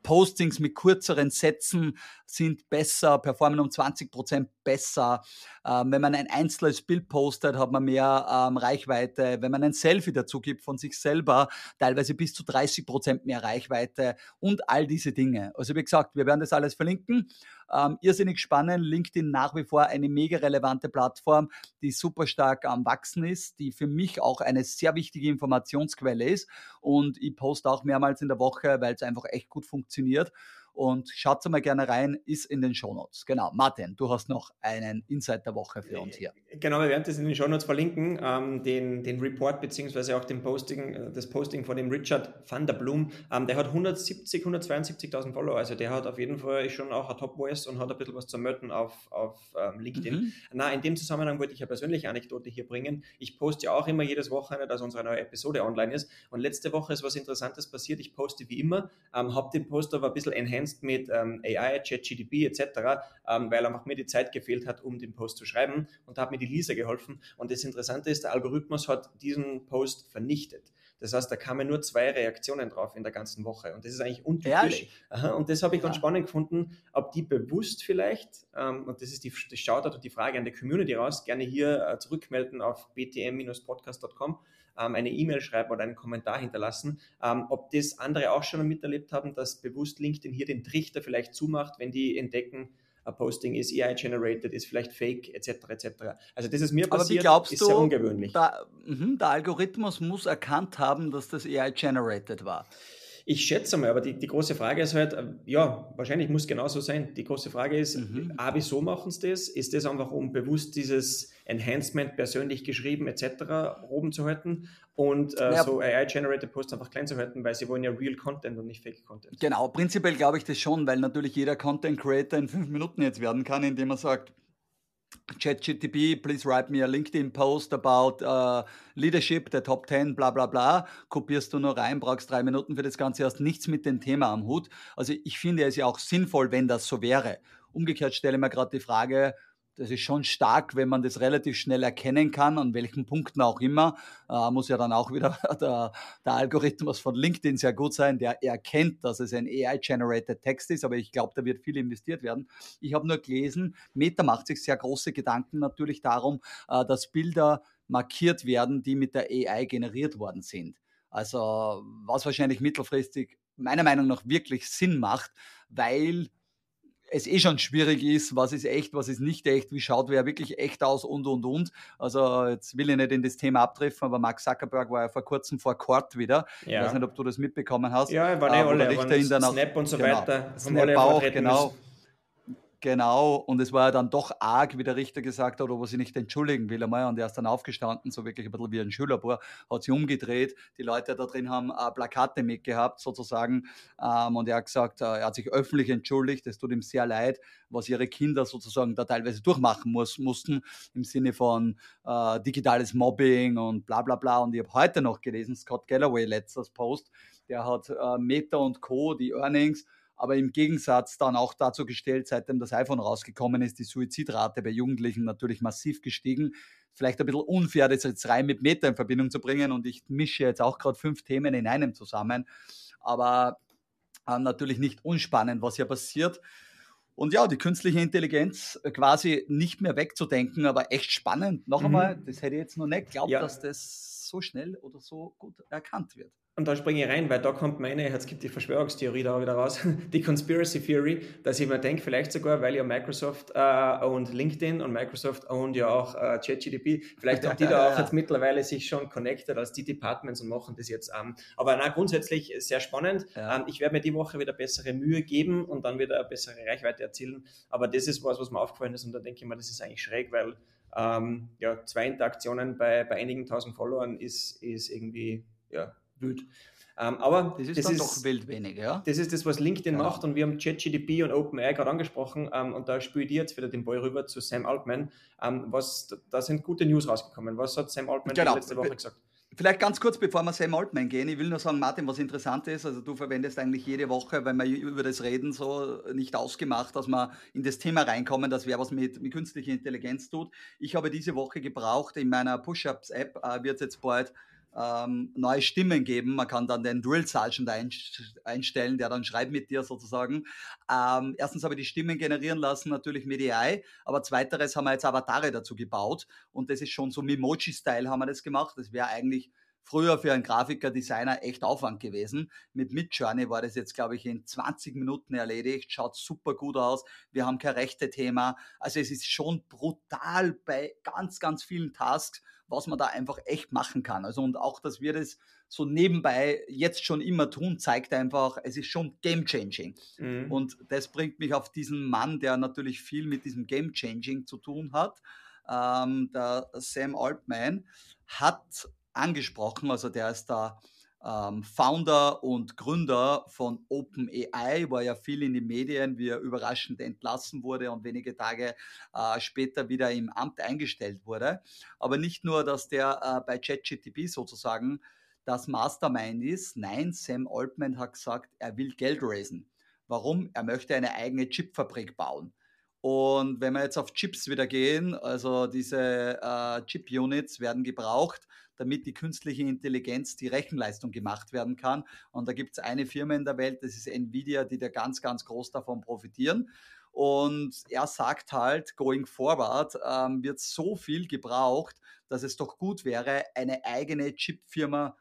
Postings mit kürzeren Sätzen sind besser, performen um 20 Prozent besser. Ähm, wenn man ein einzelnes Bild postet, hat man mehr ähm, Reichweite. Wenn man ein Selfie dazu gibt von sich selber, teilweise bis zu 30 Prozent mehr Reichweite und all diese Dinge. Also wie gesagt, wir werden das alles verlinken. Ähm, irrsinnig spannend. LinkedIn nach wie vor eine mega relevante Plattform, die super stark am Wachsen ist, die für mich auch eine sehr wichtige Informationsquelle ist. Und ich poste auch mehrmals in der Woche, weil es einfach echt gut funktioniert. Und schaut mal gerne rein, ist in den Shownotes. Genau. Martin, du hast noch einen Insight der Woche für uns hier. Genau, wir werden das in den Shownotes verlinken, ähm, den, den Report beziehungsweise auch den Posting, äh, das Posting von dem Richard van der Blum. Ähm, der hat 170, 172.000 Follower, also der hat auf jeden Fall schon auch ein Top Voice und hat ein bisschen was zu melden auf, auf ähm, LinkedIn. Mhm. Na, in dem Zusammenhang wollte ich eine persönliche Anekdote hier bringen. Ich poste ja auch immer jedes Wochenende, dass unsere neue Episode online ist. Und letzte Woche ist was Interessantes passiert. Ich poste wie immer, ähm, habe den Post aber ein bisschen enhanced ergänzt mit ähm, AI, ChatGDP etc., ähm, weil einfach mir die Zeit gefehlt hat, um den Post zu schreiben und da hat mir die Lisa geholfen. Und das Interessante ist, der Algorithmus hat diesen Post vernichtet. Das heißt, da kamen nur zwei Reaktionen drauf in der ganzen Woche. Und das ist eigentlich untypisch. Aha, und das habe ich ja. ganz spannend gefunden, ob die bewusst vielleicht, ähm, und das ist die, das Shoutout und die Frage an die Community raus, gerne hier äh, zurückmelden auf btm-podcast.com, eine E-Mail schreiben oder einen Kommentar hinterlassen, ähm, ob das andere auch schon miterlebt haben, dass bewusst LinkedIn hier den Trichter vielleicht zumacht, wenn die entdecken, ein Posting ist AI-generated, ist vielleicht fake, etc. etc. Also das ist mir passiert, Aber wie glaubst ist du, sehr ungewöhnlich. Da, mh, der Algorithmus muss erkannt haben, dass das AI-generated war. Ich schätze mal, aber die, die große Frage ist halt, äh, ja, wahrscheinlich muss genau so sein. Die große Frage ist, mhm. A, wieso machen sie das? Ist das einfach, um bewusst dieses Enhancement persönlich geschrieben etc. oben zu halten und äh, ja. so AI-generated Posts einfach klein zu halten, weil sie wollen ja Real Content und nicht Fake Content. Genau, prinzipiell glaube ich das schon, weil natürlich jeder Content Creator in fünf Minuten jetzt werden kann, indem er sagt, ChatGTP, please write me a LinkedIn post about uh, leadership, the top 10, bla bla bla. Kopierst du nur rein, brauchst drei Minuten für das Ganze, hast nichts mit dem Thema am Hut. Also ich finde es ja auch sinnvoll, wenn das so wäre. Umgekehrt stelle ich mir gerade die Frage, das ist schon stark, wenn man das relativ schnell erkennen kann, an welchen Punkten auch immer. Äh, muss ja dann auch wieder (laughs) der, der, Algorithmus von LinkedIn sehr gut sein, der erkennt, dass es ein AI-generated Text ist, aber ich glaube, da wird viel investiert werden. Ich habe nur gelesen, Meta macht sich sehr große Gedanken natürlich darum, äh, dass Bilder markiert werden, die mit der AI generiert worden sind. Also was wahrscheinlich mittelfristig meiner Meinung nach wirklich Sinn macht, weil es eh schon schwierig ist, was ist echt, was ist nicht echt, wie schaut wer wirklich echt aus und und und. Also jetzt will ich nicht in das Thema abtreffen, aber Mark Zuckerberg war ja vor kurzem vor Court wieder. Ja. Ich weiß nicht, ob du das mitbekommen hast. Ja, war nicht äh, alle, Richter in der Snap und so genau. weiter. Snap auch, genau. Genau, und es war ja dann doch arg, wie der Richter gesagt hat, ob er sich nicht entschuldigen will einmal. Und er ist dann aufgestanden, so wirklich ein bisschen wie ein Schülerbur, hat sich umgedreht. Die Leute da drin haben äh, Plakate mitgehabt, sozusagen. Ähm, und er hat gesagt, äh, er hat sich öffentlich entschuldigt. Es tut ihm sehr leid, was ihre Kinder sozusagen da teilweise durchmachen muss, mussten, im Sinne von äh, digitales Mobbing und bla bla bla. Und ich habe heute noch gelesen, Scott Galloway, letztes Post, der hat äh, Meta und Co., die Earnings, aber im Gegensatz dann auch dazu gestellt, seitdem das iPhone rausgekommen ist, die Suizidrate bei Jugendlichen natürlich massiv gestiegen. Vielleicht ein bisschen unfair, das jetzt rein mit Meta in Verbindung zu bringen und ich mische jetzt auch gerade fünf Themen in einem zusammen, aber äh, natürlich nicht unspannend, was hier passiert. Und ja, die künstliche Intelligenz quasi nicht mehr wegzudenken, aber echt spannend. Noch mhm. einmal, das hätte ich jetzt noch nicht geglaubt, ja. dass das so schnell oder so gut erkannt wird. Und da springe ich rein, weil da kommt meine, jetzt gibt die Verschwörungstheorie da wieder raus, (laughs) die Conspiracy Theory, dass ich mir denke, vielleicht sogar, weil ja Microsoft äh, und LinkedIn und Microsoft und ja auch äh, ChatGDP, vielleicht haben die da auch (laughs) jetzt mittlerweile sich schon connected als die Departments und machen das jetzt. Ähm, aber na, grundsätzlich sehr spannend. Ja. Ähm, ich werde mir die Woche wieder bessere Mühe geben und dann wieder eine bessere Reichweite erzielen. Aber das ist was, was mir aufgefallen ist und da denke ich mir, das ist eigentlich schräg, weil ähm, ja, zwei Interaktionen bei, bei einigen tausend Followern ist, ist irgendwie ja, wild. Ähm, aber das ist das dann ist, doch wild wenig, ja? Das ist das, was LinkedIn ja. macht und wir haben ChatGDP und OpenAI gerade angesprochen ähm, und da spiele ich jetzt wieder den Ball rüber zu Sam Altman. Ähm, was, da sind gute News rausgekommen. Was hat Sam Altman genau. letzte Woche gesagt? Vielleicht ganz kurz, bevor wir Sam Altman gehen. Ich will nur sagen, Martin, was interessant ist, also du verwendest eigentlich jede Woche, wenn wir über das reden, so nicht ausgemacht, dass wir in das Thema reinkommen, dass wer was mit, mit künstlicher Intelligenz tut. Ich habe diese Woche gebraucht, in meiner Push-Ups-App äh, wird es jetzt bald ähm, neue Stimmen geben. Man kann dann den Drill Sergeant einstellen, der dann schreibt mit dir sozusagen. Ähm, erstens habe ich die Stimmen generieren lassen, natürlich mit AI, aber zweiteres haben wir jetzt Avatare dazu gebaut und das ist schon so Mimoji-Style haben wir das gemacht. Das wäre eigentlich früher für einen Grafiker, Designer echt Aufwand gewesen. Mit Midjourney war das jetzt, glaube ich, in 20 Minuten erledigt. Schaut super gut aus. Wir haben kein rechte Thema. Also es ist schon brutal bei ganz, ganz vielen Tasks was man da einfach echt machen kann. Also und auch, dass wir das so nebenbei jetzt schon immer tun, zeigt einfach, es ist schon game changing. Mhm. Und das bringt mich auf diesen Mann, der natürlich viel mit diesem game changing zu tun hat. Ähm, der Sam Altman hat angesprochen, also der ist da ähm, Founder und Gründer von OpenAI, war ja viel in den Medien, wie er überraschend entlassen wurde und wenige Tage äh, später wieder im Amt eingestellt wurde. Aber nicht nur, dass der äh, bei ChatGTP sozusagen das Mastermind ist. Nein, Sam Altman hat gesagt, er will Geld raisen. Warum? Er möchte eine eigene Chipfabrik bauen. Und wenn wir jetzt auf Chips wieder gehen, also diese äh, Chip-Units werden gebraucht, damit die künstliche Intelligenz, die Rechenleistung gemacht werden kann. Und da gibt es eine Firma in der Welt, das ist Nvidia, die da ganz, ganz groß davon profitieren. Und er sagt halt, going forward ähm, wird so viel gebraucht, dass es doch gut wäre, eine eigene Chipfirma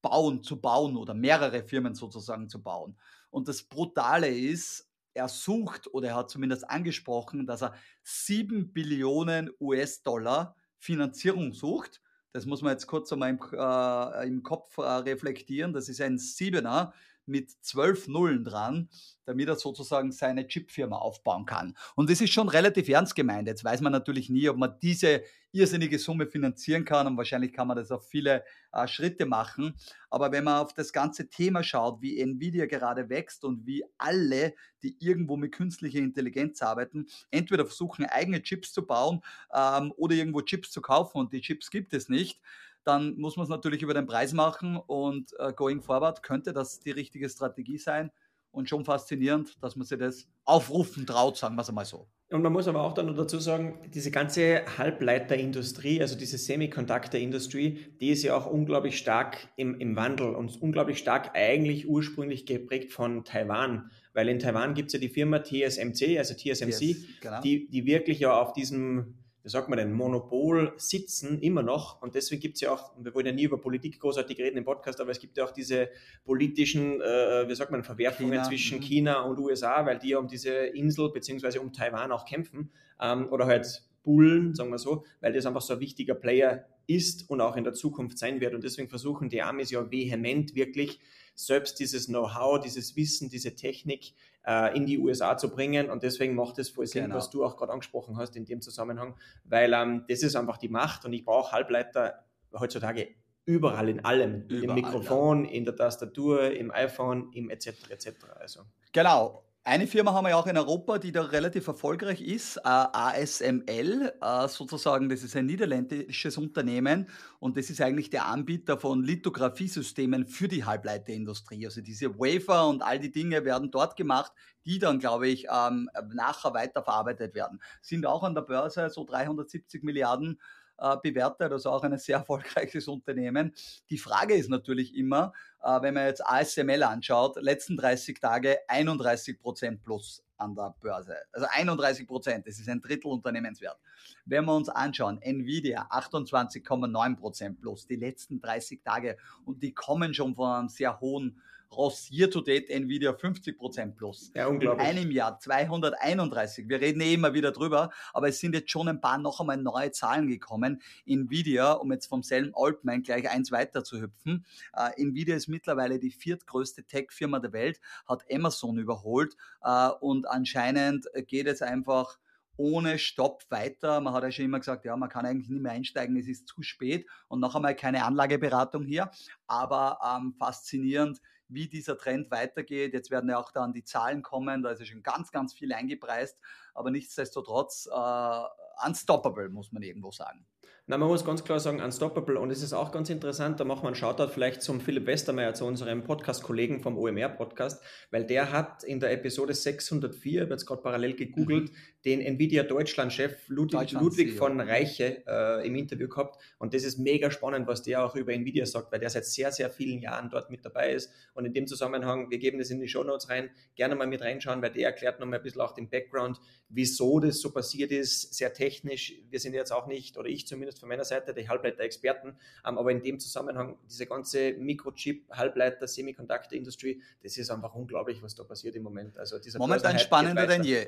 bauen, zu bauen oder mehrere Firmen sozusagen zu bauen. Und das Brutale ist, er sucht oder er hat zumindest angesprochen, dass er 7 Billionen US-Dollar Finanzierung sucht das muss man jetzt kurz einmal im, äh, im Kopf äh, reflektieren. Das ist ein Siebener mit zwölf Nullen dran, damit er sozusagen seine Chipfirma aufbauen kann. Und das ist schon relativ ernst gemeint. Jetzt weiß man natürlich nie, ob man diese irrsinnige Summe finanzieren kann und wahrscheinlich kann man das auf viele äh, Schritte machen. Aber wenn man auf das ganze Thema schaut, wie Nvidia gerade wächst und wie alle, die irgendwo mit künstlicher Intelligenz arbeiten, entweder versuchen, eigene Chips zu bauen ähm, oder irgendwo Chips zu kaufen und die Chips gibt es nicht, dann muss man es natürlich über den Preis machen und äh, going forward könnte das die richtige Strategie sein und schon faszinierend, dass man sich das aufrufen traut, sagen wir es einmal so. Und man muss aber auch dann dazu sagen, diese ganze Halbleiterindustrie, also diese Semiconductor-Industrie, die ist ja auch unglaublich stark im, im Wandel und unglaublich stark eigentlich ursprünglich geprägt von Taiwan. Weil in Taiwan gibt es ja die Firma TSMC, also TSMC, yes, genau. die, die wirklich ja auf diesem wie sagt man denn, Monopol sitzen immer noch. Und deswegen gibt es ja auch, wir wollen ja nie über Politik großartig reden im Podcast, aber es gibt ja auch diese politischen, äh, wie sagt man, Verwerfungen China. zwischen mhm. China und USA, weil die ja um diese Insel beziehungsweise um Taiwan auch kämpfen. Ähm, oder halt Bullen, sagen wir so, weil das einfach so ein wichtiger Player ist und auch in der Zukunft sein wird. Und deswegen versuchen die Amis ja vehement wirklich selbst dieses Know-how, dieses Wissen, diese Technik äh, in die USA zu bringen. Und deswegen macht es voll Sinn, genau. was du auch gerade angesprochen hast in dem Zusammenhang, weil ähm, das ist einfach die Macht und ich brauche Halbleiter heutzutage überall in allem, überall, im Mikrofon, ja. in der Tastatur, im iPhone, im etc. etc. Also. Genau. Eine Firma haben wir ja auch in Europa, die da relativ erfolgreich ist, äh, ASML, äh, sozusagen, das ist ein niederländisches Unternehmen und das ist eigentlich der Anbieter von Lithografiesystemen für die Halbleiterindustrie. Also diese Wafer und all die Dinge werden dort gemacht, die dann, glaube ich, ähm, nachher weiterverarbeitet werden. Sind auch an der Börse so 370 Milliarden äh, bewertet, also auch ein sehr (laughs) erfolgreiches Unternehmen. Die Frage ist natürlich immer, äh, wenn man jetzt ASML anschaut, letzten 30 Tage 31 Prozent plus an der Börse. Also 31 Prozent, das ist ein Drittel Unternehmenswert. Wenn wir uns anschauen, Nvidia 28,9 Prozent plus die letzten 30 Tage und die kommen schon von einem sehr hohen Ross Year to Date Nvidia 50% plus. Ja, unglaublich. In einem Jahr 231. Wir reden eh immer wieder drüber, aber es sind jetzt schon ein paar noch einmal neue Zahlen gekommen. Nvidia, um jetzt vom selben Altman gleich eins weiter zu hüpfen, äh, Nvidia ist mittlerweile die viertgrößte Tech-Firma der Welt, hat Amazon überholt äh, und anscheinend geht es einfach ohne Stopp weiter. Man hat ja schon immer gesagt, ja, man kann eigentlich nicht mehr einsteigen, es ist zu spät und noch einmal keine Anlageberatung hier, aber ähm, faszinierend, wie dieser Trend weitergeht. Jetzt werden ja auch dann die Zahlen kommen, da ist ja schon ganz, ganz viel eingepreist, aber nichtsdestotrotz äh, unstoppable, muss man irgendwo sagen. Na, man muss ganz klar sagen, unstoppable. Und es ist auch ganz interessant, da machen wir einen Shoutout vielleicht zum Philipp Westermeier, zu unserem Podcast-Kollegen vom OMR-Podcast, weil der hat in der Episode 604, ich habe jetzt gerade parallel gegoogelt, mhm. Den Nvidia Deutschland-Chef Ludwig, Deutschland Ludwig von Reiche äh, im Interview gehabt. Und das ist mega spannend, was der auch über Nvidia sagt, weil der seit sehr, sehr vielen Jahren dort mit dabei ist. Und in dem Zusammenhang, wir geben das in die Show Notes rein, gerne mal mit reinschauen, weil der erklärt nochmal ein bisschen auch den Background, wieso das so passiert ist, sehr technisch. Wir sind jetzt auch nicht, oder ich zumindest von meiner Seite, die Halbleiter-Experten, ähm, aber in dem Zusammenhang, diese ganze Mikrochip, Halbleiter, Semiconductor-Industry, das ist einfach unglaublich, was da passiert im Moment. Also dieser Momentan spannender denn je.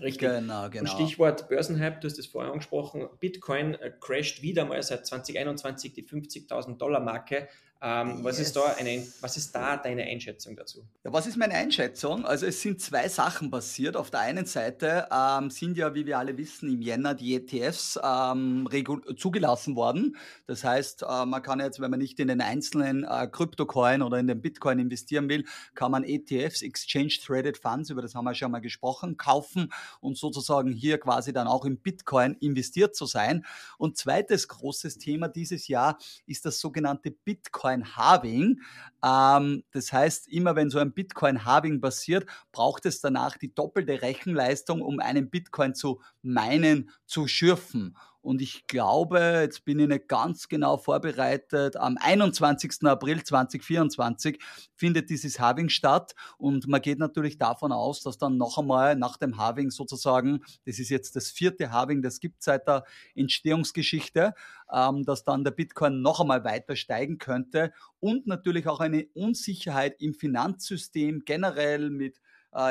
Richtig. Genau, genau. Und Stichwort Börsenhype, du hast es vorher angesprochen, Bitcoin äh, crasht wieder mal seit 2021 die 50.000 Dollar Marke. Ähm, yes. was, ist da eine, was ist da deine Einschätzung dazu? Ja, was ist meine Einschätzung? Also es sind zwei Sachen passiert. Auf der einen Seite ähm, sind ja, wie wir alle wissen, im Jänner die ETFs ähm, zugelassen worden. Das heißt, äh, man kann jetzt, wenn man nicht in den einzelnen äh, Kryptocoin oder in den Bitcoin investieren will, kann man ETFs, Exchange Traded Funds, über das haben wir schon mal gesprochen, kaufen und sozusagen hier quasi dann auch in Bitcoin investiert zu sein. Und zweites großes Thema dieses Jahr ist das sogenannte Bitcoin Bitcoin-Halving. Ähm, das heißt, immer wenn so ein Bitcoin-Halving passiert, braucht es danach die doppelte Rechenleistung, um einen Bitcoin zu meinen, zu schürfen. Und ich glaube, jetzt bin ich nicht ganz genau vorbereitet, am 21. April 2024 findet dieses Halving statt. Und man geht natürlich davon aus, dass dann noch einmal nach dem Halving sozusagen, das ist jetzt das vierte Halving, das gibt seit der Entstehungsgeschichte, ähm, dass dann der Bitcoin noch einmal weiter steigen könnte. Und natürlich auch eine Unsicherheit im Finanzsystem generell mit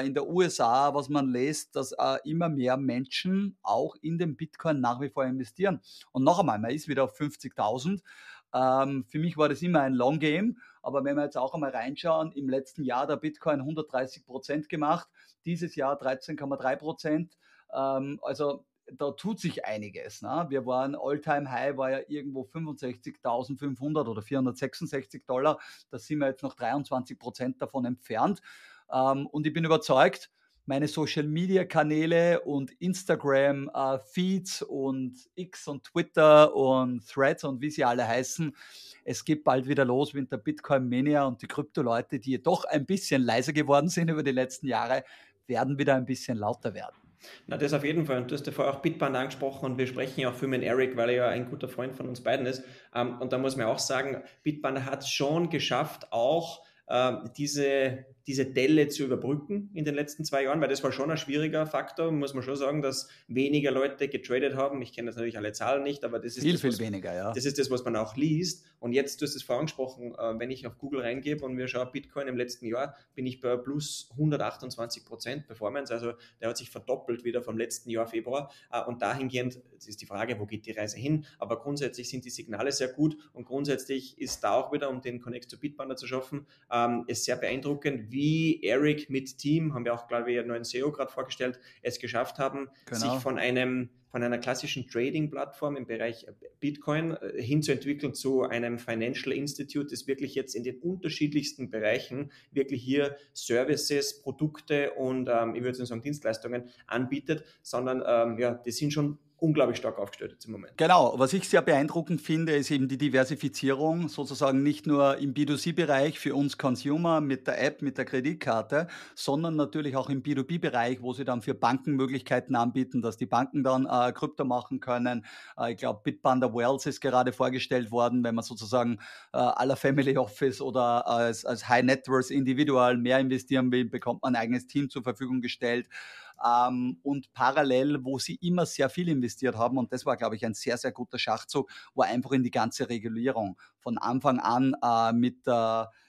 in der USA, was man lässt, dass äh, immer mehr Menschen auch in den Bitcoin nach wie vor investieren. Und noch einmal, man ist wieder auf 50.000. Ähm, für mich war das immer ein Long Game, aber wenn wir jetzt auch einmal reinschauen, im letzten Jahr der Bitcoin 130 Prozent gemacht, dieses Jahr 13,3 Prozent. Ähm, also da tut sich einiges. Ne? Wir waren All-Time High, war ja irgendwo 65.500 oder 466 Dollar. Da sind wir jetzt noch 23 Prozent davon entfernt. Ähm, und ich bin überzeugt, meine Social Media Kanäle und Instagram äh, Feeds und X und Twitter und Threads und wie sie alle heißen. Es geht bald wieder los mit der Bitcoin Mania und die Krypto-Leute, die doch ein bisschen leiser geworden sind über die letzten Jahre, werden wieder ein bisschen lauter werden. Na, das auf jeden Fall. Und du hast ja vorher auch Bitband angesprochen und wir sprechen ja auch viel mit Eric, weil er ja ein guter Freund von uns beiden ist. Ähm, und da muss man auch sagen, Bitband hat es schon geschafft, auch äh, diese, diese Delle zu überbrücken in den letzten zwei Jahren, weil das war schon ein schwieriger Faktor, muss man schon sagen, dass weniger Leute getradet haben. Ich kenne das natürlich alle Zahlen nicht, aber das ist viel, das, viel was, weniger, ja. Das ist das, was man auch liest. Und jetzt, du hast es vorhin äh, wenn ich auf Google reingebe und wir schauen Bitcoin im letzten Jahr, bin ich bei plus 128 Prozent Performance. Also der hat sich verdoppelt wieder vom letzten Jahr Februar. Äh, und dahingehend, das ist die Frage, wo geht die Reise hin? Aber grundsätzlich sind die Signale sehr gut und grundsätzlich ist da auch wieder, um den Connect to Bitpanda zu schaffen, ähm, ist sehr beeindruckend, wie Eric mit Team, haben wir auch, glaube ich, einen neuen SEO gerade vorgestellt, es geschafft haben, genau. sich von einem von einer klassischen Trading-Plattform im Bereich Bitcoin äh, hinzuentwickeln zu einem Financial Institute, das wirklich jetzt in den unterschiedlichsten Bereichen wirklich hier Services, Produkte und ähm, ich würde sagen Dienstleistungen anbietet, sondern ähm, ja, die sind schon unglaublich stark aufgestellt jetzt im Moment. Genau, was ich sehr beeindruckend finde, ist eben die Diversifizierung, sozusagen nicht nur im B2C-Bereich für uns Consumer mit der App, mit der Kreditkarte, sondern natürlich auch im B2B-Bereich, wo sie dann für Banken Möglichkeiten anbieten, dass die Banken dann äh, Krypto machen können. Äh, ich glaube, Bitpanda Wells ist gerade vorgestellt worden, wenn man sozusagen äh, aller Family Office oder als, als High Net Worth Individual mehr investieren will, bekommt man ein eigenes Team zur Verfügung gestellt ähm, und parallel, wo sie immer sehr viel investiert haben. Und das war, glaube ich, ein sehr, sehr guter Schachzug, war einfach in die ganze Regulierung von Anfang an äh, mit der äh,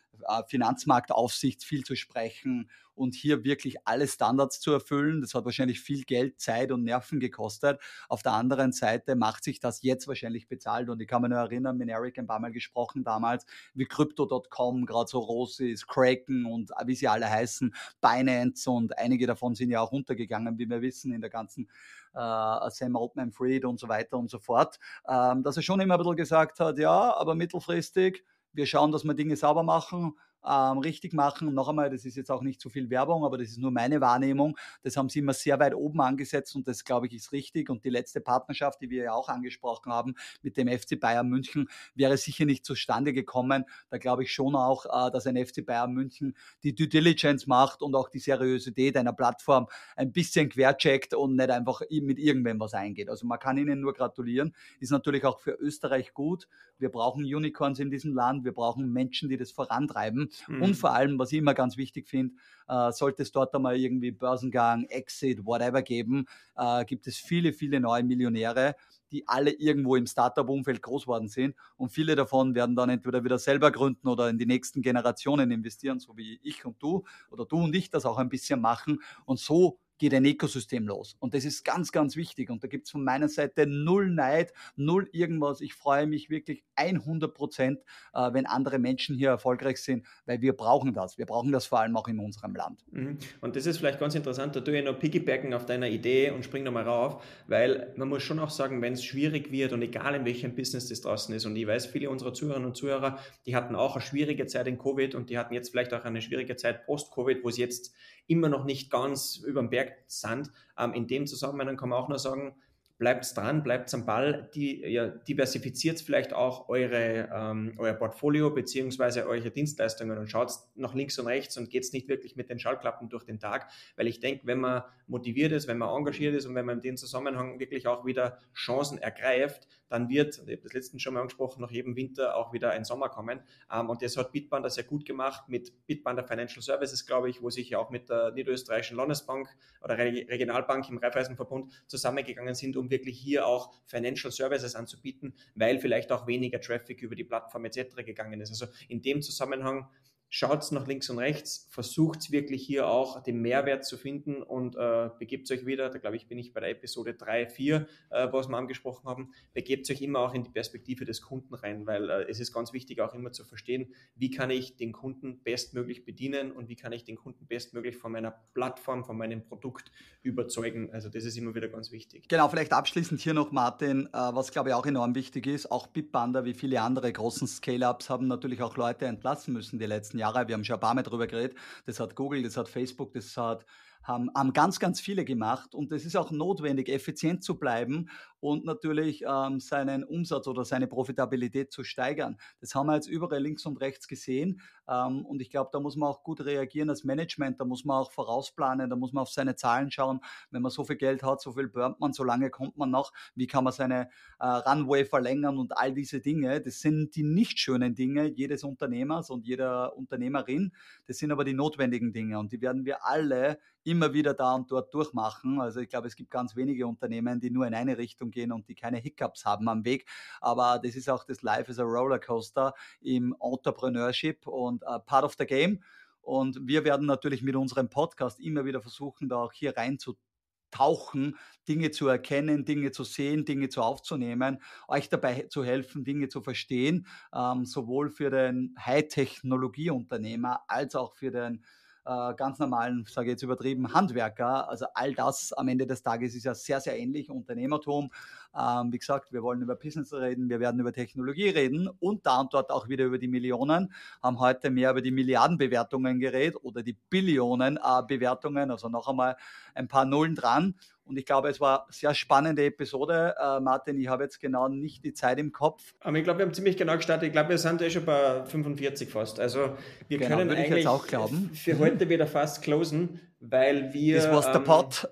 Finanzmarktaufsicht viel zu sprechen und hier wirklich alle Standards zu erfüllen. Das hat wahrscheinlich viel Geld, Zeit und Nerven gekostet. Auf der anderen Seite macht sich das jetzt wahrscheinlich bezahlt und ich kann mich nur erinnern, mit Eric ein paar Mal gesprochen damals, wie Crypto.com, gerade so Rosis, Kraken und wie sie alle heißen, Binance und einige davon sind ja auch runtergegangen, wie wir wissen, in der ganzen äh, Sam Altman-Fried und so weiter und so fort, ähm, dass er schon immer ein bisschen gesagt hat, ja, aber mittelfristig wir schauen, dass wir Dinge sauber machen ähm, richtig machen. Und noch einmal, das ist jetzt auch nicht zu viel Werbung, aber das ist nur meine Wahrnehmung. Das haben sie immer sehr weit oben angesetzt und das, glaube ich, ist richtig. Und die letzte Partnerschaft, die wir ja auch angesprochen haben mit dem FC Bayern München, wäre sicher nicht zustande gekommen. Da glaube ich schon auch, äh, dass ein FC Bayern München die Due Diligence macht und auch die Seriosität einer Plattform ein bisschen quercheckt und nicht einfach mit irgendwem was eingeht. Also man kann ihnen nur gratulieren. Ist natürlich auch für Österreich gut. Wir brauchen Unicorns in diesem Land. Wir brauchen Menschen, die das vorantreiben. Mhm. Und vor allem, was ich immer ganz wichtig finde, äh, sollte es dort einmal irgendwie Börsengang, Exit, whatever geben, äh, gibt es viele, viele neue Millionäre, die alle irgendwo im Startup-Umfeld groß geworden sind. Und viele davon werden dann entweder wieder selber gründen oder in die nächsten Generationen investieren, so wie ich und du oder du und ich das auch ein bisschen machen. Und so geht ein Ökosystem los. Und das ist ganz, ganz wichtig. Und da gibt es von meiner Seite null Neid, null irgendwas. Ich freue mich wirklich 100 Prozent, äh, wenn andere Menschen hier erfolgreich sind, weil wir brauchen das. Wir brauchen das vor allem auch in unserem Land. Mhm. Und das ist vielleicht ganz interessant, da tue ich noch piggybacken auf deiner Idee und spring nochmal rauf, weil man muss schon auch sagen, wenn es schwierig wird und egal in welchem Business das draußen ist, und ich weiß, viele unserer Zuhörerinnen und Zuhörer, die hatten auch eine schwierige Zeit in Covid und die hatten jetzt vielleicht auch eine schwierige Zeit post-Covid, wo es jetzt immer noch nicht ganz über den Berg sind. Ähm, in dem Zusammenhang kann man auch nur sagen, bleibt dran, bleibt am Ball, die, ja, diversifiziert vielleicht auch eure, ähm, euer Portfolio beziehungsweise eure Dienstleistungen und schaut nach links und rechts und geht nicht wirklich mit den Schallklappen durch den Tag, weil ich denke, wenn man motiviert ist, wenn man engagiert ist und wenn man in dem Zusammenhang wirklich auch wieder Chancen ergreift, dann wird, ich habe das letzten schon mal angesprochen, nach jedem Winter auch wieder ein Sommer kommen. Ähm, und das hat Bitpanda sehr gut gemacht mit Bitpanda Financial Services, glaube ich, wo sich ja auch mit der niederösterreichischen Landesbank oder Regionalbank im Raiffeisenverbund zusammengegangen sind, um wirklich hier auch Financial Services anzubieten, weil vielleicht auch weniger Traffic über die Plattform etc. gegangen ist. Also in dem Zusammenhang schaut nach links und rechts, versucht wirklich hier auch den Mehrwert zu finden und äh, begebt euch wieder, da glaube ich, bin ich bei der Episode 3, 4, äh, was wir angesprochen haben, begebt euch immer auch in die Perspektive des Kunden rein, weil äh, es ist ganz wichtig auch immer zu verstehen, wie kann ich den Kunden bestmöglich bedienen und wie kann ich den Kunden bestmöglich von meiner Plattform, von meinem Produkt überzeugen. Also das ist immer wieder ganz wichtig. Genau, vielleicht abschließend hier noch, Martin, äh, was glaube ich auch enorm wichtig ist, auch Bitpanda wie viele andere großen Scale-Ups haben natürlich auch Leute entlassen müssen die letzten letzten Jahre. Wir haben schon ein paar Mal darüber geredet. Das hat Google, das hat Facebook, das hat haben, haben ganz, ganz viele gemacht und es ist auch notwendig, effizient zu bleiben und natürlich ähm, seinen Umsatz oder seine Profitabilität zu steigern. Das haben wir jetzt überall links und rechts gesehen ähm, und ich glaube, da muss man auch gut reagieren als Management, da muss man auch vorausplanen, da muss man auf seine Zahlen schauen. Wenn man so viel Geld hat, so viel burnt man, so lange kommt man noch. Wie kann man seine äh, Runway verlängern und all diese Dinge? Das sind die nicht schönen Dinge jedes Unternehmers und jeder Unternehmerin. Das sind aber die notwendigen Dinge und die werden wir alle immer wieder da und dort durchmachen. Also ich glaube, es gibt ganz wenige Unternehmen, die nur in eine Richtung gehen und die keine Hiccups haben am Weg. Aber das ist auch das Life as a Rollercoaster im Entrepreneurship und uh, part of the game. Und wir werden natürlich mit unserem Podcast immer wieder versuchen, da auch hier reinzutauchen, Dinge zu erkennen, Dinge zu sehen, Dinge zu aufzunehmen, euch dabei zu helfen, Dinge zu verstehen, ähm, sowohl für den High-Technologie-Unternehmer als auch für den äh, ganz normalen, sage ich jetzt übertrieben, Handwerker. Also all das am Ende des Tages ist ja sehr, sehr ähnlich. Unternehmertum. Ähm, wie gesagt, wir wollen über Business reden, wir werden über Technologie reden und da und dort auch wieder über die Millionen. Haben heute mehr über die Milliardenbewertungen geredet oder die Billionen-Bewertungen, also noch einmal ein paar Nullen dran. Und ich glaube, es war eine sehr spannende Episode. Äh, Martin, ich habe jetzt genau nicht die Zeit im Kopf. Aber ich glaube, wir haben ziemlich genau gestartet. Ich glaube, wir sind ja schon bei 45 fast. Also wir genau, können eigentlich auch glauben. für heute wieder fast closen, weil wir... Das war's ähm, der Pod.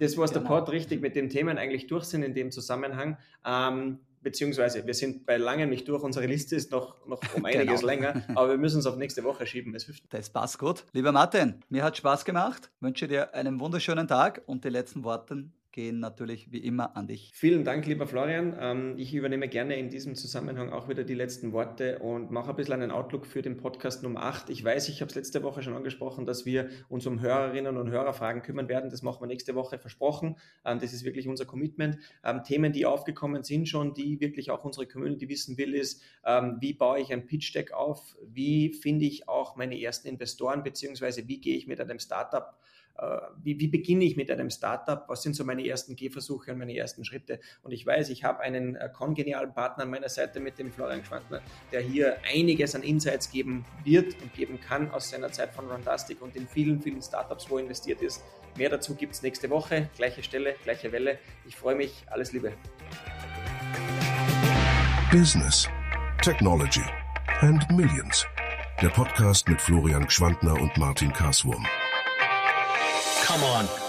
Das war's genau. der Pod, richtig, mit den Themen eigentlich durch sind in dem Zusammenhang. Ähm, beziehungsweise wir sind bei langem nicht durch. Unsere Liste ist noch, noch um (laughs) einiges genau. länger, (laughs) aber wir müssen es auf nächste Woche schieben. Es das passt gut. Lieber Martin, mir hat Spaß gemacht. Wünsche dir einen wunderschönen Tag und die letzten Worte gehen natürlich wie immer an dich. Vielen Dank, lieber Florian. Ähm, ich übernehme gerne in diesem Zusammenhang auch wieder die letzten Worte und mache ein bisschen einen Outlook für den Podcast Nummer 8. Ich weiß, ich habe es letzte Woche schon angesprochen, dass wir uns um Hörerinnen und Hörerfragen kümmern werden. Das machen wir nächste Woche versprochen. Ähm, das ist wirklich unser Commitment. Ähm, Themen, die aufgekommen sind schon, die wirklich auch unsere Community wissen will, ist, wie baue ich ein Pitch Deck auf? Wie finde ich auch meine ersten Investoren, beziehungsweise wie gehe ich mit einem Startup wie, wie beginne ich mit einem Startup, was sind so meine ersten Gehversuche und meine ersten Schritte. Und ich weiß, ich habe einen äh, kongenialen Partner an meiner Seite mit dem Florian Schwantner, der hier einiges an Insights geben wird und geben kann aus seiner Zeit von Runtastic und in vielen, vielen Startups, wo er investiert ist. Mehr dazu gibt es nächste Woche, gleiche Stelle, gleiche Welle. Ich freue mich, alles Liebe. Business, Technology and Millions. Der Podcast mit Florian Schwantner und Martin Karswurm. Come on.